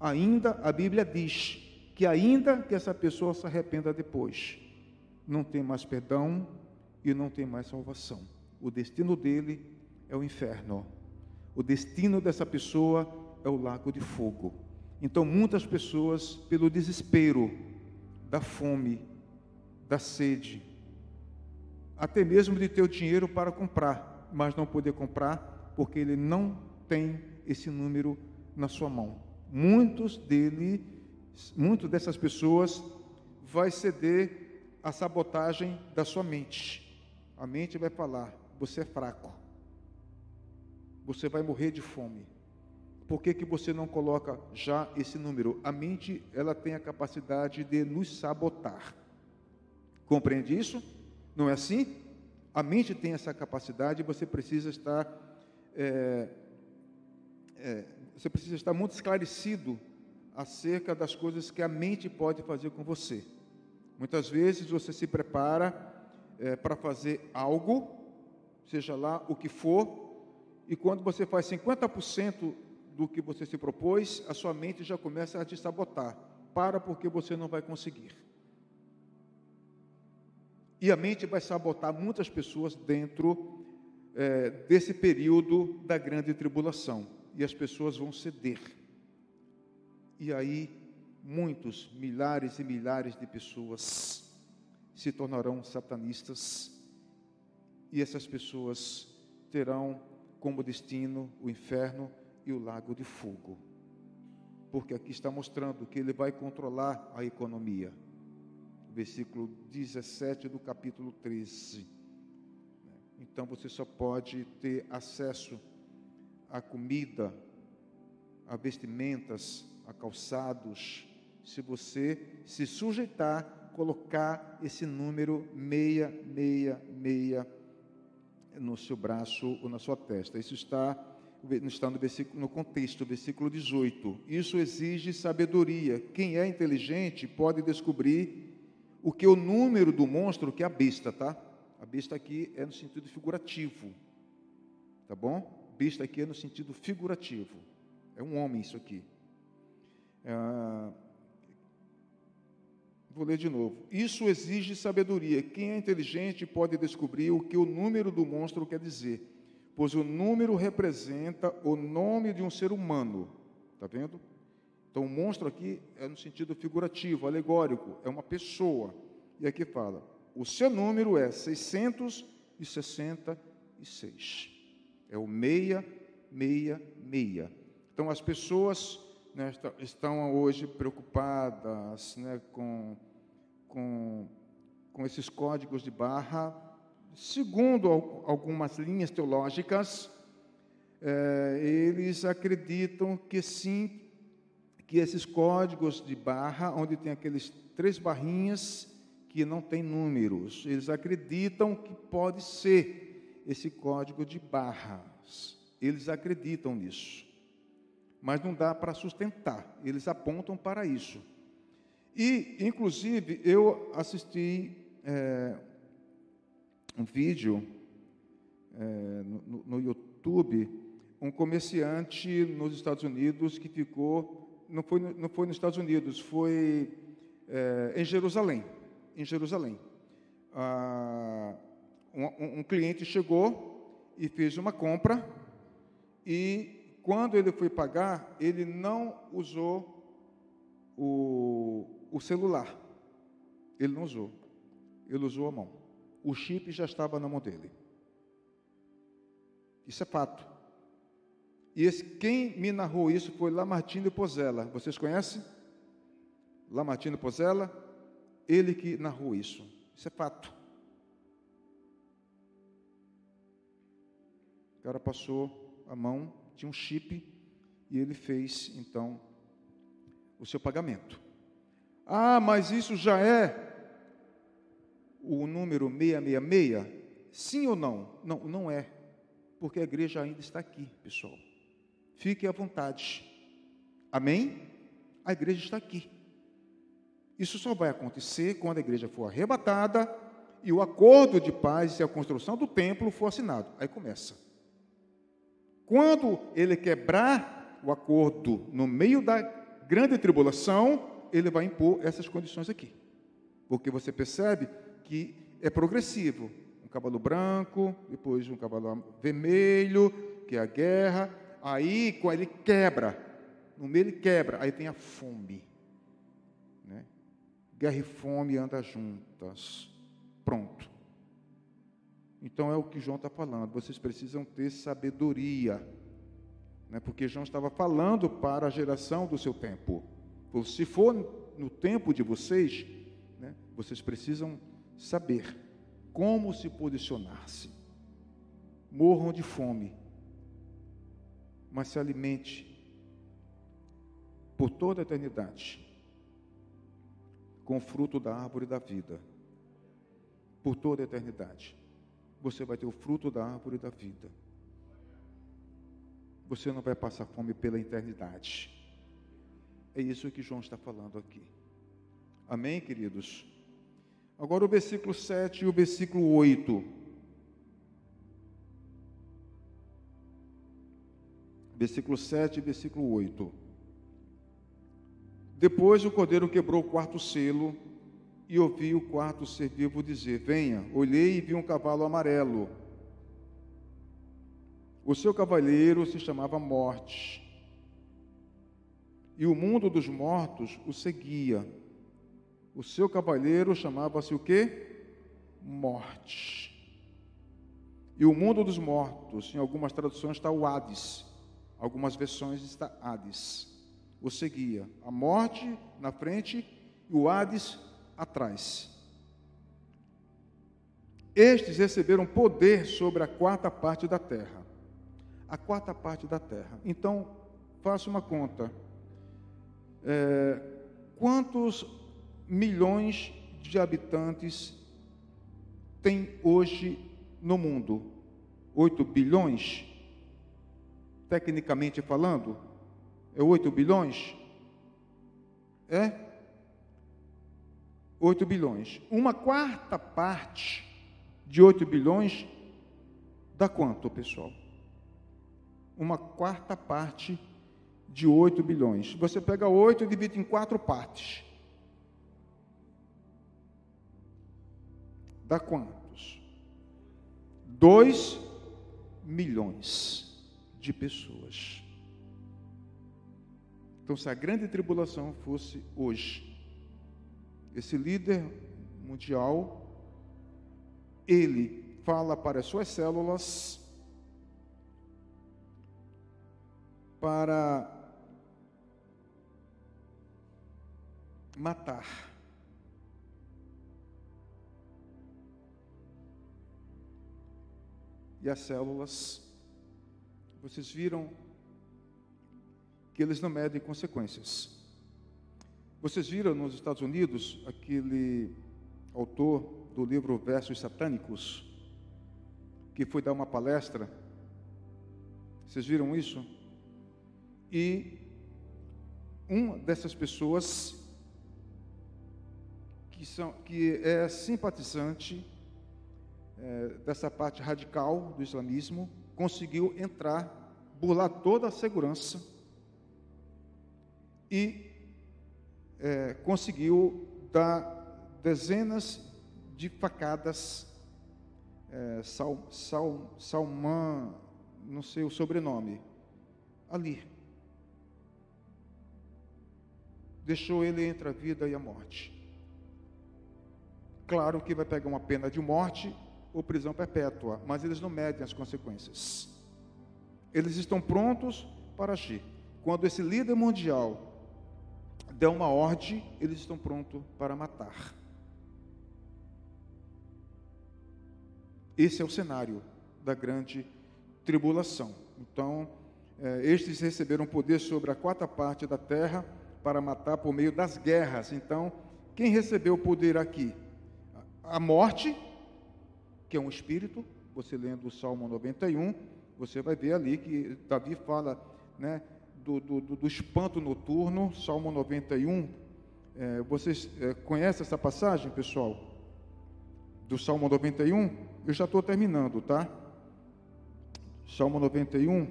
Ainda a Bíblia diz que ainda que essa pessoa se arrependa depois, não tem mais perdão e não tem mais salvação. O destino dele é o inferno. O destino dessa pessoa é o lago de fogo. Então, muitas pessoas, pelo desespero, da fome, da sede, até mesmo de ter o dinheiro para comprar, mas não poder comprar porque ele não tem esse número na sua mão. Muitos dele, muitas dessas pessoas vai ceder à sabotagem da sua mente. A mente vai falar: você é fraco. Você vai morrer de fome. Por que, que você não coloca já esse número? A mente, ela tem a capacidade de nos sabotar. Compreende isso? Não é assim? A mente tem essa capacidade e você precisa estar, é, é, você precisa estar muito esclarecido acerca das coisas que a mente pode fazer com você. Muitas vezes você se prepara é, para fazer algo, seja lá o que for, e quando você faz 50% do que você se propôs, a sua mente já começa a te sabotar. Para porque você não vai conseguir. E a mente vai sabotar muitas pessoas dentro é, desse período da grande tribulação. E as pessoas vão ceder. E aí, muitos, milhares e milhares de pessoas se tornarão satanistas. E essas pessoas terão como destino o inferno e o lago de fogo. Porque aqui está mostrando que ele vai controlar a economia versículo 17 do capítulo 13. Então você só pode ter acesso à comida, a vestimentas, a calçados, se você se sujeitar, colocar esse número 666 no seu braço ou na sua testa. Isso está, está no, versículo, no contexto, versículo 18. Isso exige sabedoria. Quem é inteligente pode descobrir o que o número do monstro, que é a besta, tá? A besta aqui é no sentido figurativo, tá bom? Besta aqui é no sentido figurativo. É um homem isso aqui. É... Vou ler de novo. Isso exige sabedoria. Quem é inteligente pode descobrir o que o número do monstro quer dizer, pois o número representa o nome de um ser humano. Tá vendo? Então, o monstro aqui é no sentido figurativo, alegórico, é uma pessoa. E aqui fala: o seu número é 666. É o 666. Então, as pessoas né, estão hoje preocupadas né, com, com, com esses códigos de barra. Segundo algumas linhas teológicas, é, eles acreditam que sim, que esses códigos de barra, onde tem aqueles três barrinhas que não tem números, eles acreditam que pode ser esse código de barras. Eles acreditam nisso. Mas não dá para sustentar. Eles apontam para isso. E, inclusive, eu assisti é, um vídeo é, no, no YouTube, um comerciante nos Estados Unidos que ficou não foi, não foi nos Estados Unidos, foi é, em Jerusalém. Em Jerusalém. Ah, um, um, cliente chegou e fez uma compra e quando ele foi pagar, ele não usou o, o celular. Ele não usou. Ele usou a mão. O chip já estava na mão dele. Isso é fato. E esse, quem me narrou isso foi Lamartine Pozella. Vocês conhecem? Lamartine Pozella? Ele que narrou isso. Isso é fato. O cara passou a mão, tinha um chip, e ele fez, então, o seu pagamento. Ah, mas isso já é o número 666? Sim ou não? Não, não é. Porque a igreja ainda está aqui, pessoal. Fique à vontade. Amém? A igreja está aqui. Isso só vai acontecer quando a igreja for arrebatada e o acordo de paz e a construção do templo for assinado. Aí começa. Quando ele quebrar o acordo no meio da grande tribulação, ele vai impor essas condições aqui. Porque você percebe que é progressivo. Um cavalo branco, depois um cavalo vermelho, que é a guerra. Aí, ele quebra, no meio ele quebra, aí tem a fome. Né? Guerra e fome andam juntas. Pronto. Então é o que João está falando. Vocês precisam ter sabedoria. Né? Porque João estava falando para a geração do seu tempo. Se for no tempo de vocês, né, vocês precisam saber como se posicionar-se. Morram de fome, mas se alimente por toda a eternidade com o fruto da árvore da vida. Por toda a eternidade. Você vai ter o fruto da árvore da vida. Você não vai passar fome pela eternidade. É isso que João está falando aqui. Amém, queridos? Agora o versículo 7 e o versículo 8. Versículo 7 e versículo 8. Depois o cordeiro quebrou o quarto selo e ouvi o quarto ser vivo dizer: Venha, olhei e vi um cavalo amarelo. O seu cavaleiro se chamava Morte, e o mundo dos mortos o seguia. O seu cavaleiro chamava-se o quê? Morte. E o mundo dos mortos, em algumas traduções está o Hades, algumas versões está Hades. O seguia, a morte na frente e o Hades atrás. Estes receberam poder sobre a quarta parte da terra. A quarta parte da terra. Então, faça uma conta. É, quantos milhões de habitantes tem hoje no mundo? 8 bilhões? Tecnicamente falando? É 8 bilhões? É? 8 bilhões. Uma quarta parte de 8 bilhões dá quanto, pessoal? Uma quarta parte de 8 bilhões. Você pega 8 e divide em quatro partes. Dá quantos? 2 milhões de pessoas. Então, se a grande tribulação fosse hoje, esse líder mundial, ele fala para as suas células para matar e as células, vocês viram que eles não medem consequências. Vocês viram nos Estados Unidos aquele autor do livro Versos Satânicos, que foi dar uma palestra. Vocês viram isso? E uma dessas pessoas que, são, que é simpatizante é, dessa parte radical do islamismo, conseguiu entrar, burlar toda a segurança e é, conseguiu dar dezenas de facadas. É, Sal, Sal, Salman, não sei o sobrenome, ali. Deixou ele entre a vida e a morte. Claro que vai pegar uma pena de morte ou prisão perpétua, mas eles não medem as consequências. Eles estão prontos para agir. Quando esse líder mundial der uma ordem, eles estão prontos para matar. Esse é o cenário da grande tribulação. Então, é, estes receberam poder sobre a quarta parte da terra para matar por meio das guerras. Então, quem recebeu o poder aqui? A morte, que é um espírito. Você lendo o Salmo 91, você vai ver ali que Davi fala né, do, do, do espanto noturno, Salmo 91. É, vocês é, conhecem essa passagem, pessoal? Do Salmo 91? Eu já estou terminando, tá? Salmo 91,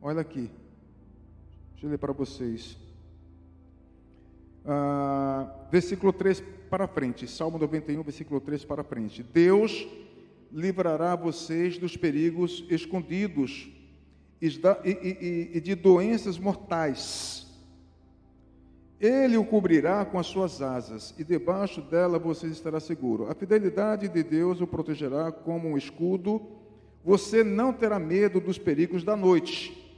olha aqui. Deixa eu ler para vocês. Ah, versículo 3 para frente. Salmo 91, versículo 3 para frente. Deus livrará vocês dos perigos escondidos e, de doenças mortais. Ele o cobrirá com as suas asas, e debaixo dela você estará seguro. A fidelidade de Deus o protegerá como um escudo. Você não terá medo dos perigos da noite.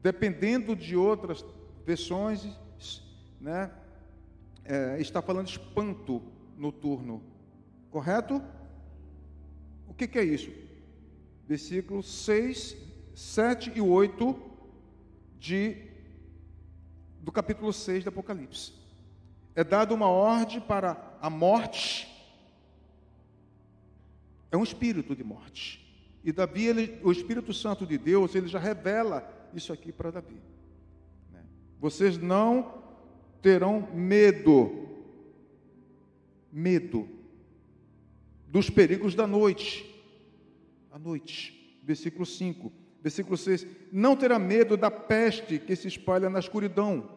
Dependendo de outras versões, né, é, está falando espanto noturno. Correto? O que, que é isso? Versículos 6, 7 e 8 de, do capítulo 6 do Apocalipse. É dada uma ordem para a morte. É um espírito de morte. E Davi, ele, o Espírito Santo de Deus, ele já revela isso aqui para Davi. Né? Vocês não terão medo. Medo dos perigos da noite. A noite. Versículo 5. Versículo 6. Não terá medo da peste que se espalha na escuridão.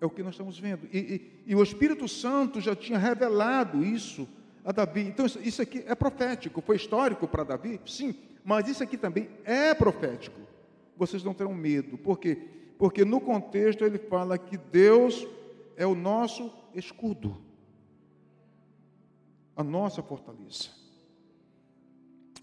É o que nós estamos vendo. E, e, e o Espírito Santo já tinha revelado isso a Davi. Então, isso aqui é profético. Foi histórico para Davi? Sim. Mas isso aqui também é profético. Vocês não terão medo. Por quê? Porque no contexto ele fala que Deus é o nosso escudo a nossa fortaleza.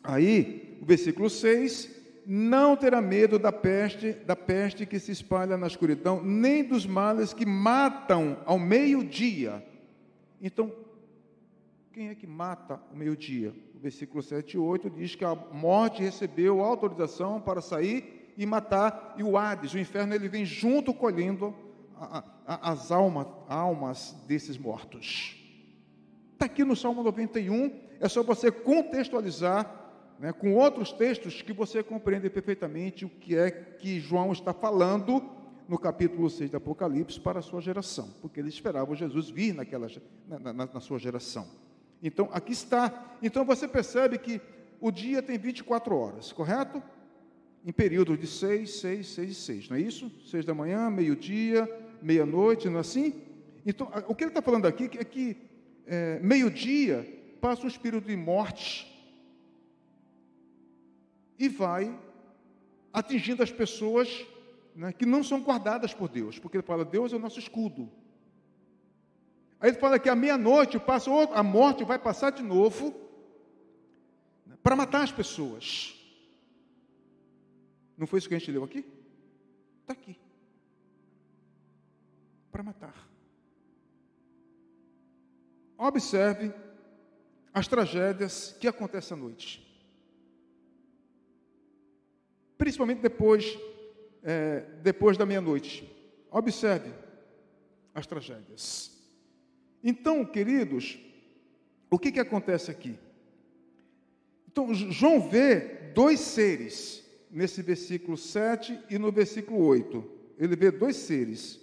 Aí, o versículo 6, não terá medo da peste, da peste que se espalha na escuridão, nem dos males que matam ao meio-dia. Então, quem é que mata ao meio-dia? O versículo 7 e 8 diz que a morte recebeu autorização para sair e matar, e o Hades, o inferno, ele vem junto colhendo a, a, as almas, almas desses mortos. Está aqui no Salmo 91, é só você contextualizar né, com outros textos que você compreende perfeitamente o que é que João está falando no capítulo 6 do Apocalipse para a sua geração, porque ele esperava Jesus vir naquela, na, na, na sua geração. Então, aqui está. Então, você percebe que o dia tem 24 horas, correto? Em períodos de 6, 6, 6 e 6, não é isso? 6 da manhã, meio-dia, meia-noite, não é assim? Então, o que ele está falando aqui é que é, meio-dia, passa um espírito de morte e vai atingindo as pessoas né, que não são guardadas por Deus, porque ele fala: Deus é o nosso escudo. Aí ele fala que à meia-noite passa a morte vai passar de novo né, para matar as pessoas. Não foi isso que a gente leu aqui? Está aqui. Para matar. Observe as tragédias que acontecem à noite. Principalmente depois, é, depois da meia-noite. Observe as tragédias. Então, queridos, o que, que acontece aqui? Então, João vê dois seres nesse versículo 7 e no versículo 8. Ele vê dois seres.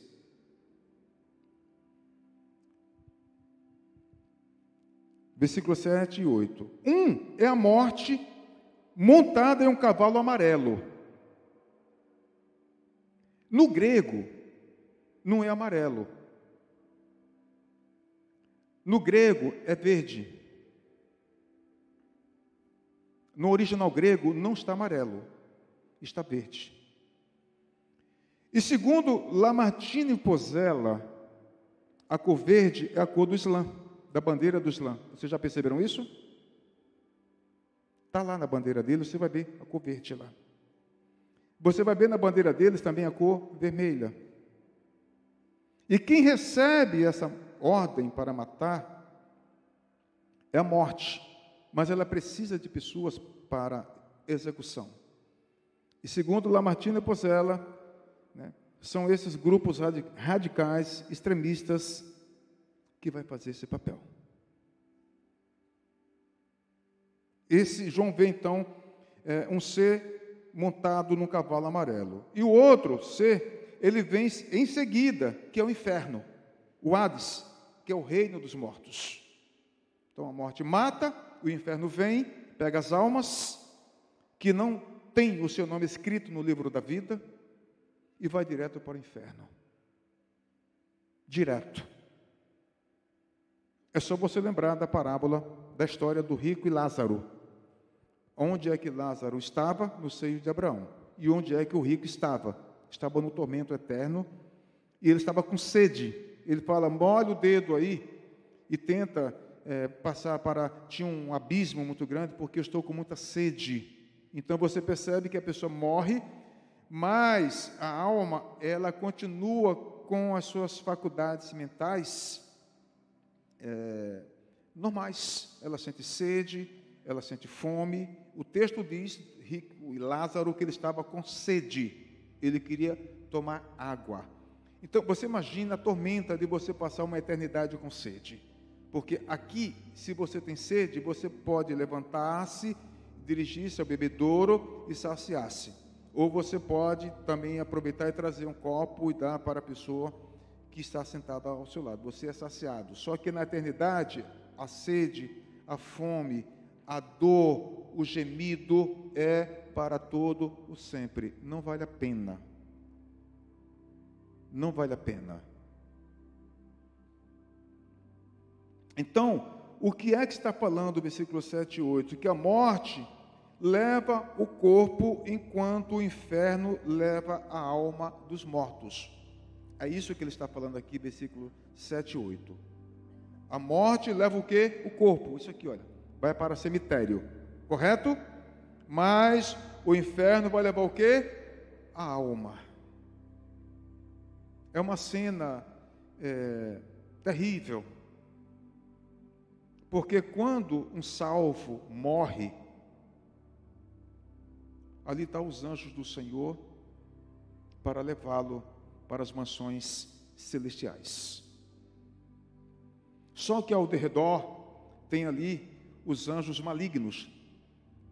Versículo 7 e 8. Um é a morte montada em um cavalo amarelo. No grego, não é amarelo. No grego, é verde. no original grego, não está amarelo, está verde. E segundo Lamartine Pozella, a cor verde é a cor do Islã, da bandeira do Islã. Vocês já perceberam isso? Está lá na bandeira deles, você vai ver a cor verde lá. Você vai ver na bandeira deles também a cor vermelha. E quem recebe essa ordem para matar é a morte, mas ela precisa de pessoas para execução. E segundo Lamartine Pozella, né, são esses grupos radicais, extremistas, que vai fazer esse papel. Esse João vê então é, um ser montado num cavalo amarelo. E o outro ser, ele vem em seguida, que é o inferno, o Hades, que é o reino dos mortos. Então a morte mata, o inferno vem, pega as almas que não têm o seu nome escrito no livro da vida e vai direto para o inferno. Direto. É só você lembrar da parábola da história do rico e Lázaro. Onde é que Lázaro estava? No seio de Abraão. E onde é que o rico estava? Estava no tormento eterno e ele estava com sede. Ele fala: molha o dedo aí e tenta é, passar para. Tinha um abismo muito grande porque eu estou com muita sede. Então você percebe que a pessoa morre, mas a alma ela continua com as suas faculdades mentais é, normais. Ela sente sede, ela sente fome. O texto diz, rico e Lázaro, que ele estava com sede, ele queria tomar água. Então, você imagina a tormenta de você passar uma eternidade com sede. Porque aqui, se você tem sede, você pode levantar-se, dirigir-se ao bebedouro e saciar-se. Ou você pode também aproveitar e trazer um copo e dar para a pessoa que está sentada ao seu lado. Você é saciado. Só que na eternidade, a sede, a fome, a dor, o gemido é para todo o sempre. Não vale a pena. Não vale a pena. Então, o que é que está falando o versículo 7 e 8? Que a morte leva o corpo enquanto o inferno leva a alma dos mortos. É isso que ele está falando aqui, versículo 7 e 8. A morte leva o que? O corpo. Isso aqui, olha vai para o cemitério, correto? Mas o inferno vai levar o quê? A alma. É uma cena é, terrível. Porque quando um salvo morre, ali estão tá os anjos do Senhor para levá-lo para as mansões celestiais. Só que ao redor tem ali os anjos malignos,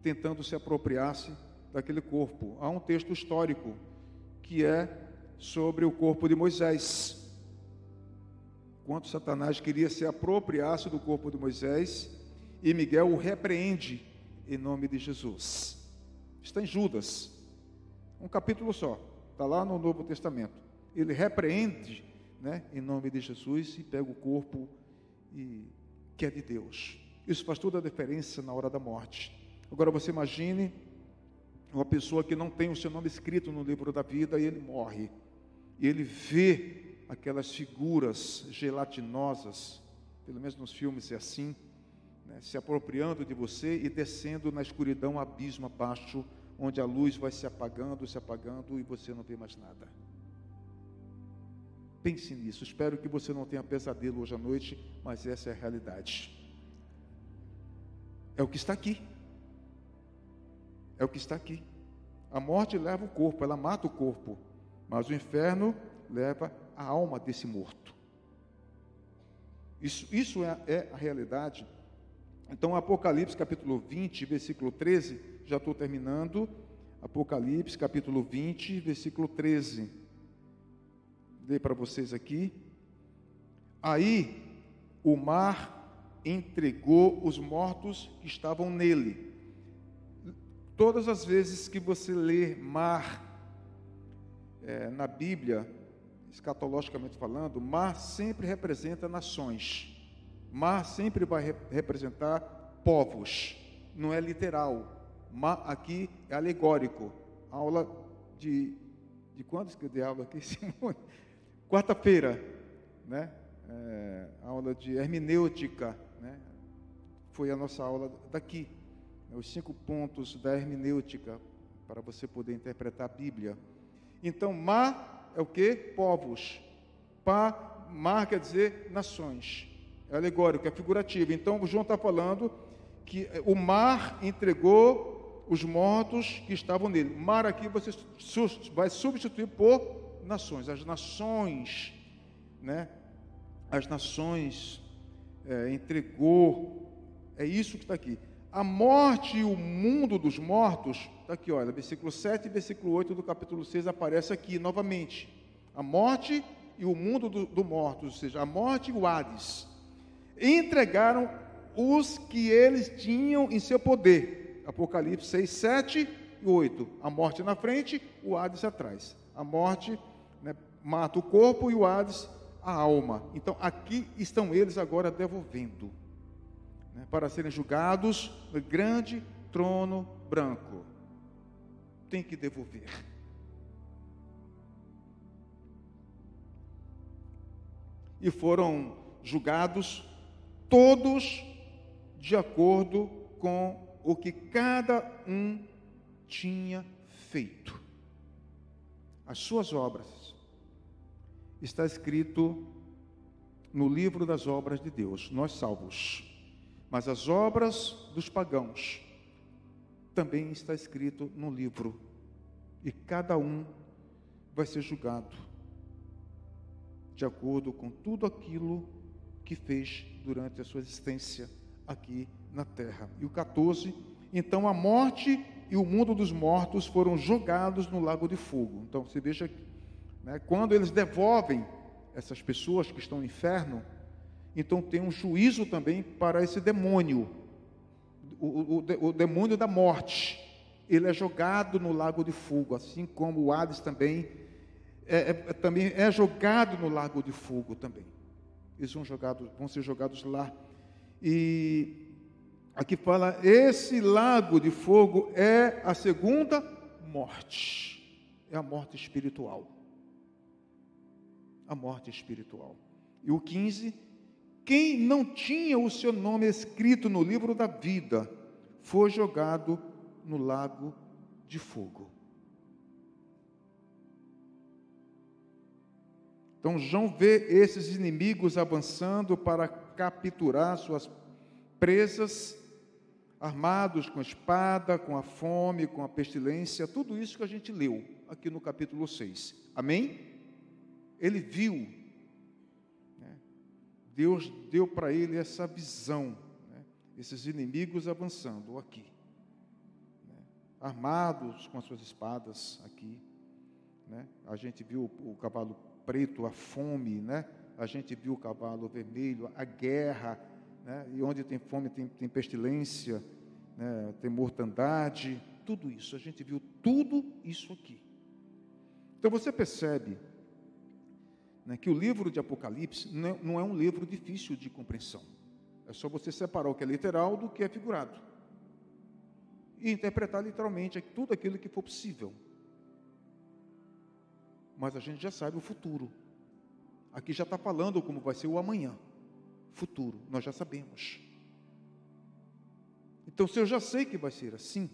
tentando se apropriar-se daquele corpo. Há um texto histórico que é sobre o corpo de Moisés. Quando Satanás queria se apropriar-se do corpo de Moisés, e Miguel o repreende em nome de Jesus. Está em Judas, um capítulo só, está lá no Novo Testamento. Ele repreende né, em nome de Jesus e pega o corpo e, que é de Deus. Isso faz toda a diferença na hora da morte. Agora você imagine uma pessoa que não tem o seu nome escrito no livro da vida e ele morre. E ele vê aquelas figuras gelatinosas, pelo menos nos filmes é assim, né, se apropriando de você e descendo na escuridão, abismo abaixo, onde a luz vai se apagando, se apagando e você não vê mais nada. Pense nisso. Espero que você não tenha pesadelo hoje à noite, mas essa é a realidade. É o que está aqui. É o que está aqui. A morte leva o corpo, ela mata o corpo, mas o inferno leva a alma desse morto. Isso, isso é, é a realidade. Então, Apocalipse capítulo 20, versículo 13, já estou terminando. Apocalipse capítulo 20, versículo 13. Dei para vocês aqui. Aí o mar entregou os mortos que estavam nele. Todas as vezes que você lê mar é, na Bíblia, escatologicamente falando, mar sempre representa nações. Mar sempre vai re representar povos, não é literal. Ma, aqui é alegórico. Aula de. De quantos que eu dei aula aqui, Simone? Quarta-feira, né? É, aula de hermenêutica, né? Foi a nossa aula daqui. Né? Os cinco pontos da hermenêutica para você poder interpretar a Bíblia. Então, Ma é o que? Povos. Pa, Ma quer dizer nações. É alegórico, é figurativo. Então, João está falando que o mar entregou os mortos que estavam nele. Mar aqui você vai substituir por nações. As nações, né? As nações é, entregou. É isso que está aqui. A morte e o mundo dos mortos, está aqui, olha, versículo 7 e versículo 8 do capítulo 6 aparece aqui novamente. A morte e o mundo do, do morto, ou seja, a morte e o Hades, entregaram os que eles tinham em seu poder. Apocalipse 6, 7 e 8. A morte na frente, o Hades atrás. A morte mata o corpo e o Hades a alma. Então aqui estão eles agora devolvendo né, para serem julgados no grande trono branco. Tem que devolver. E foram julgados todos de acordo com o que cada um tinha feito. As suas obras. Está escrito no livro das obras de Deus, nós salvos. Mas as obras dos pagãos também está escrito no livro. E cada um vai ser julgado de acordo com tudo aquilo que fez durante a sua existência aqui na terra. E o 14, então a morte e o mundo dos mortos foram jogados no lago de fogo. Então você veja, né, quando eles devolvem essas pessoas que estão no inferno, então tem um juízo também para esse demônio, o, o, o demônio da morte. Ele é jogado no lago de fogo, assim como o Hades também é, é, também é jogado no lago de fogo também. Eles vão, jogados, vão ser jogados lá. E aqui fala: esse lago de fogo é a segunda morte, é a morte espiritual. A morte espiritual. E o 15: quem não tinha o seu nome escrito no livro da vida foi jogado no lago de fogo. Então João vê esses inimigos avançando para capturar suas presas, armados com a espada, com a fome, com a pestilência, tudo isso que a gente leu aqui no capítulo 6. Amém? Ele viu, né? Deus deu para ele essa visão, né? esses inimigos avançando aqui, né? armados com as suas espadas aqui. Né? A gente viu o cavalo preto, a fome, né? A gente viu o cavalo vermelho, a guerra, né? E onde tem fome tem, tem pestilência, tem mortandade, tudo isso. A gente viu tudo isso aqui. Então você percebe né, que o livro de Apocalipse não é, não é um livro difícil de compreensão. É só você separar o que é literal do que é figurado. E interpretar literalmente tudo aquilo que for possível mas a gente já sabe o futuro. Aqui já está falando como vai ser o amanhã. Futuro, nós já sabemos. Então, se eu já sei que vai ser assim,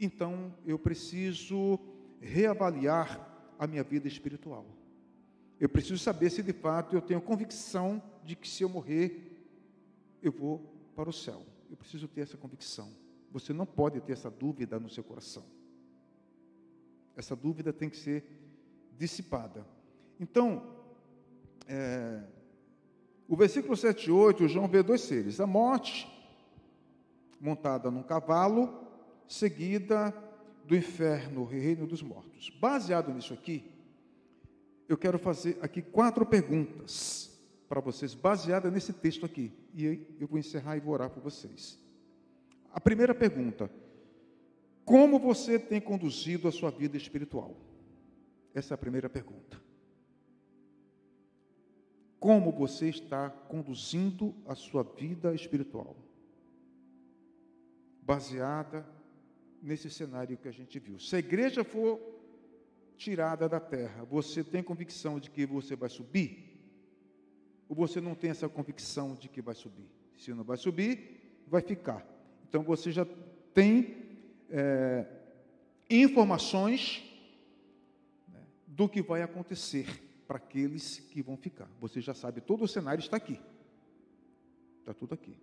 então eu preciso reavaliar a minha vida espiritual. Eu preciso saber se de fato eu tenho convicção de que se eu morrer, eu vou para o céu. Eu preciso ter essa convicção. Você não pode ter essa dúvida no seu coração. Essa dúvida tem que ser dissipada. Então, é, o versículo 7 e 8, João vê dois seres: a morte, montada num cavalo, seguida do inferno, reino dos mortos. Baseado nisso aqui, eu quero fazer aqui quatro perguntas para vocês, baseada nesse texto aqui. E eu vou encerrar e vou orar por vocês. A primeira pergunta: Como você tem conduzido a sua vida espiritual? Essa é a primeira pergunta. Como você está conduzindo a sua vida espiritual? Baseada nesse cenário que a gente viu. Se a igreja for tirada da terra, você tem convicção de que você vai subir? Ou você não tem essa convicção de que vai subir? Se não vai subir, vai ficar. Então você já tem é, informações né, do que vai acontecer para aqueles que vão ficar. Você já sabe, todo o cenário está aqui. Está tudo aqui.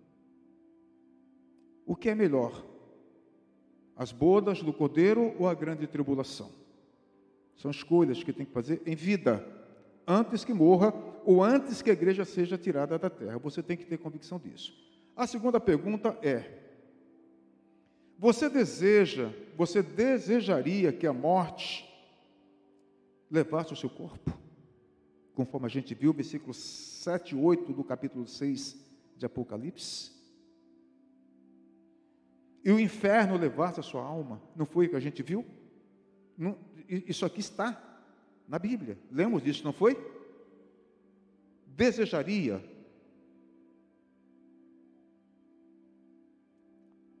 O que é melhor? As bodas do cordeiro ou a grande tribulação? São escolhas que tem que fazer em vida, antes que morra ou antes que a igreja seja tirada da terra. Você tem que ter convicção disso. A segunda pergunta é: você deseja, você desejaria que a morte levasse o seu corpo? Conforme a gente viu, versículos 7 e 8 do capítulo 6 de Apocalipse. E o inferno levasse a sua alma, não foi o que a gente viu? Não, isso aqui está na Bíblia. Lemos disso, não foi? Desejaria.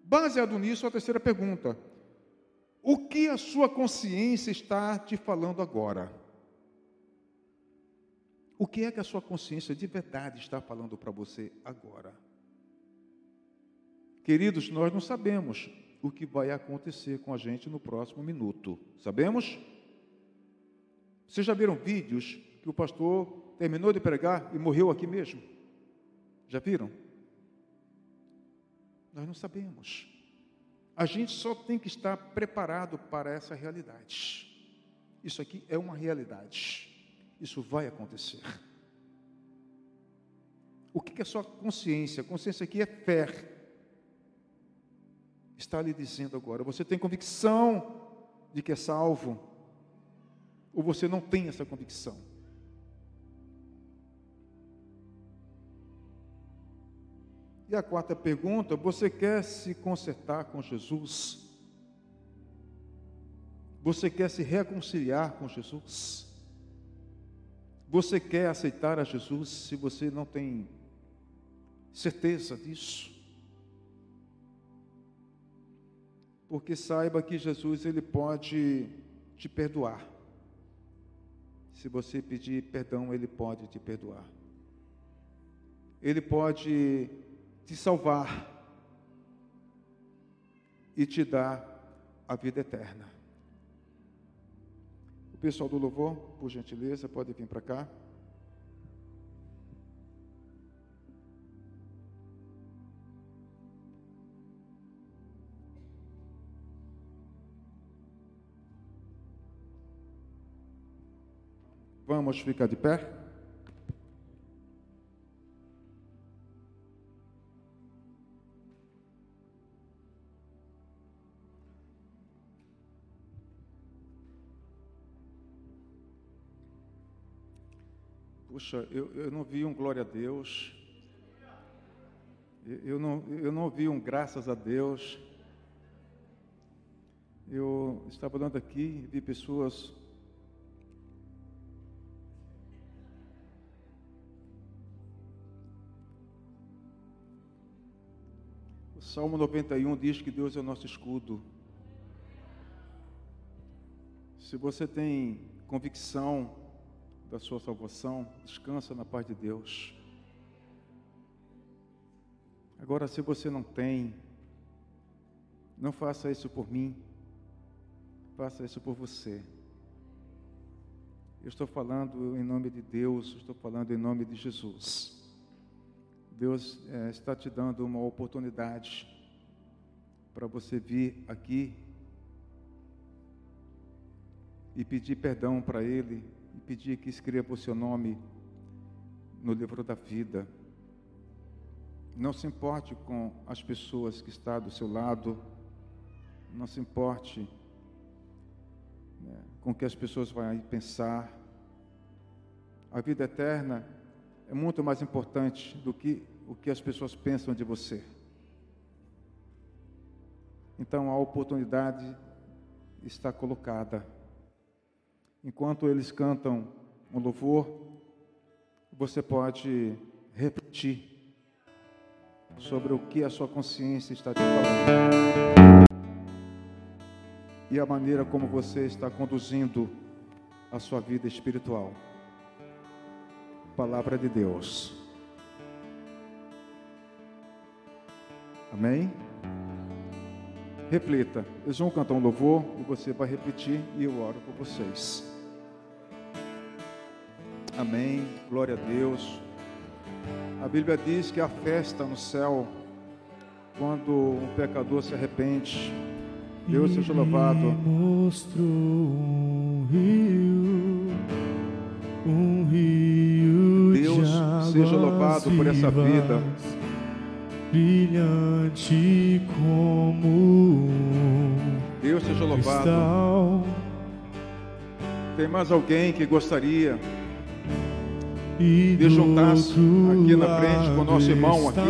Baseado nisso, a terceira pergunta: O que a sua consciência está te falando agora? O que é que a sua consciência de verdade está falando para você agora? Queridos, nós não sabemos o que vai acontecer com a gente no próximo minuto. Sabemos? Vocês já viram vídeos que o pastor terminou de pregar e morreu aqui mesmo? Já viram? Nós não sabemos. A gente só tem que estar preparado para essa realidade. Isso aqui é uma realidade. Isso vai acontecer. O que é sua consciência? Consciência aqui é fé está lhe dizendo agora? Você tem convicção de que é salvo? Ou você não tem essa convicção? E a quarta pergunta: você quer se consertar com Jesus? Você quer se reconciliar com Jesus? Você quer aceitar a Jesus se você não tem certeza disso? Porque saiba que Jesus ele pode te perdoar. Se você pedir perdão, ele pode te perdoar. Ele pode te salvar e te dar a vida eterna. O pessoal do louvor, por gentileza, pode vir para cá. Vamos ficar de pé? Puxa, eu, eu não vi um glória a Deus. Eu não, eu não vi um graças a Deus. Eu estava olhando aqui, vi pessoas Salmo 91 diz que Deus é o nosso escudo. Se você tem convicção da sua salvação, descansa na paz de Deus. Agora, se você não tem, não faça isso por mim, faça isso por você. Eu estou falando em nome de Deus, estou falando em nome de Jesus. Deus é, está te dando uma oportunidade para você vir aqui e pedir perdão para Ele e pedir que escreva o seu nome no livro da vida. Não se importe com as pessoas que estão do seu lado, não se importe né, com o que as pessoas vão pensar. A vida eterna é muito mais importante do que o que as pessoas pensam de você. Então a oportunidade está colocada. Enquanto eles cantam um louvor, você pode refletir sobre o que a sua consciência está te falando. e a maneira como você está conduzindo a sua vida espiritual. Palavra de Deus. Amém? Reflita. Eles vão cantar um louvor e você vai repetir e eu oro por vocês. Amém. Glória a Deus. A Bíblia diz que há festa no céu quando um pecador se arrepende. Deus seja louvado. Um rio, seja louvado por essa vida. brilhante como Deus seja louvado. Tem mais alguém que gostaria de juntar-se aqui na frente com o nosso irmão aqui?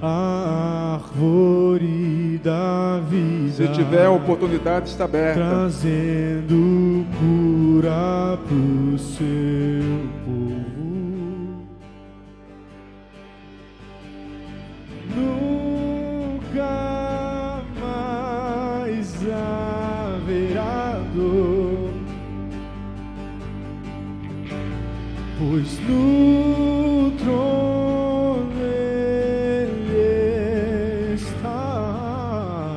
A árvore da vida. Se tiver oportunidade, está aberta. trazendo cura pro seu pois no trono ele está.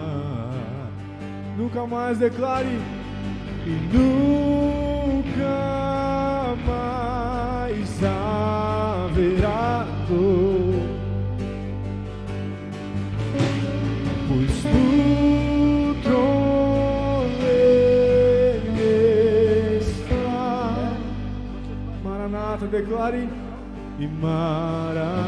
Nunca mais declare e nunca declare. E Maranata,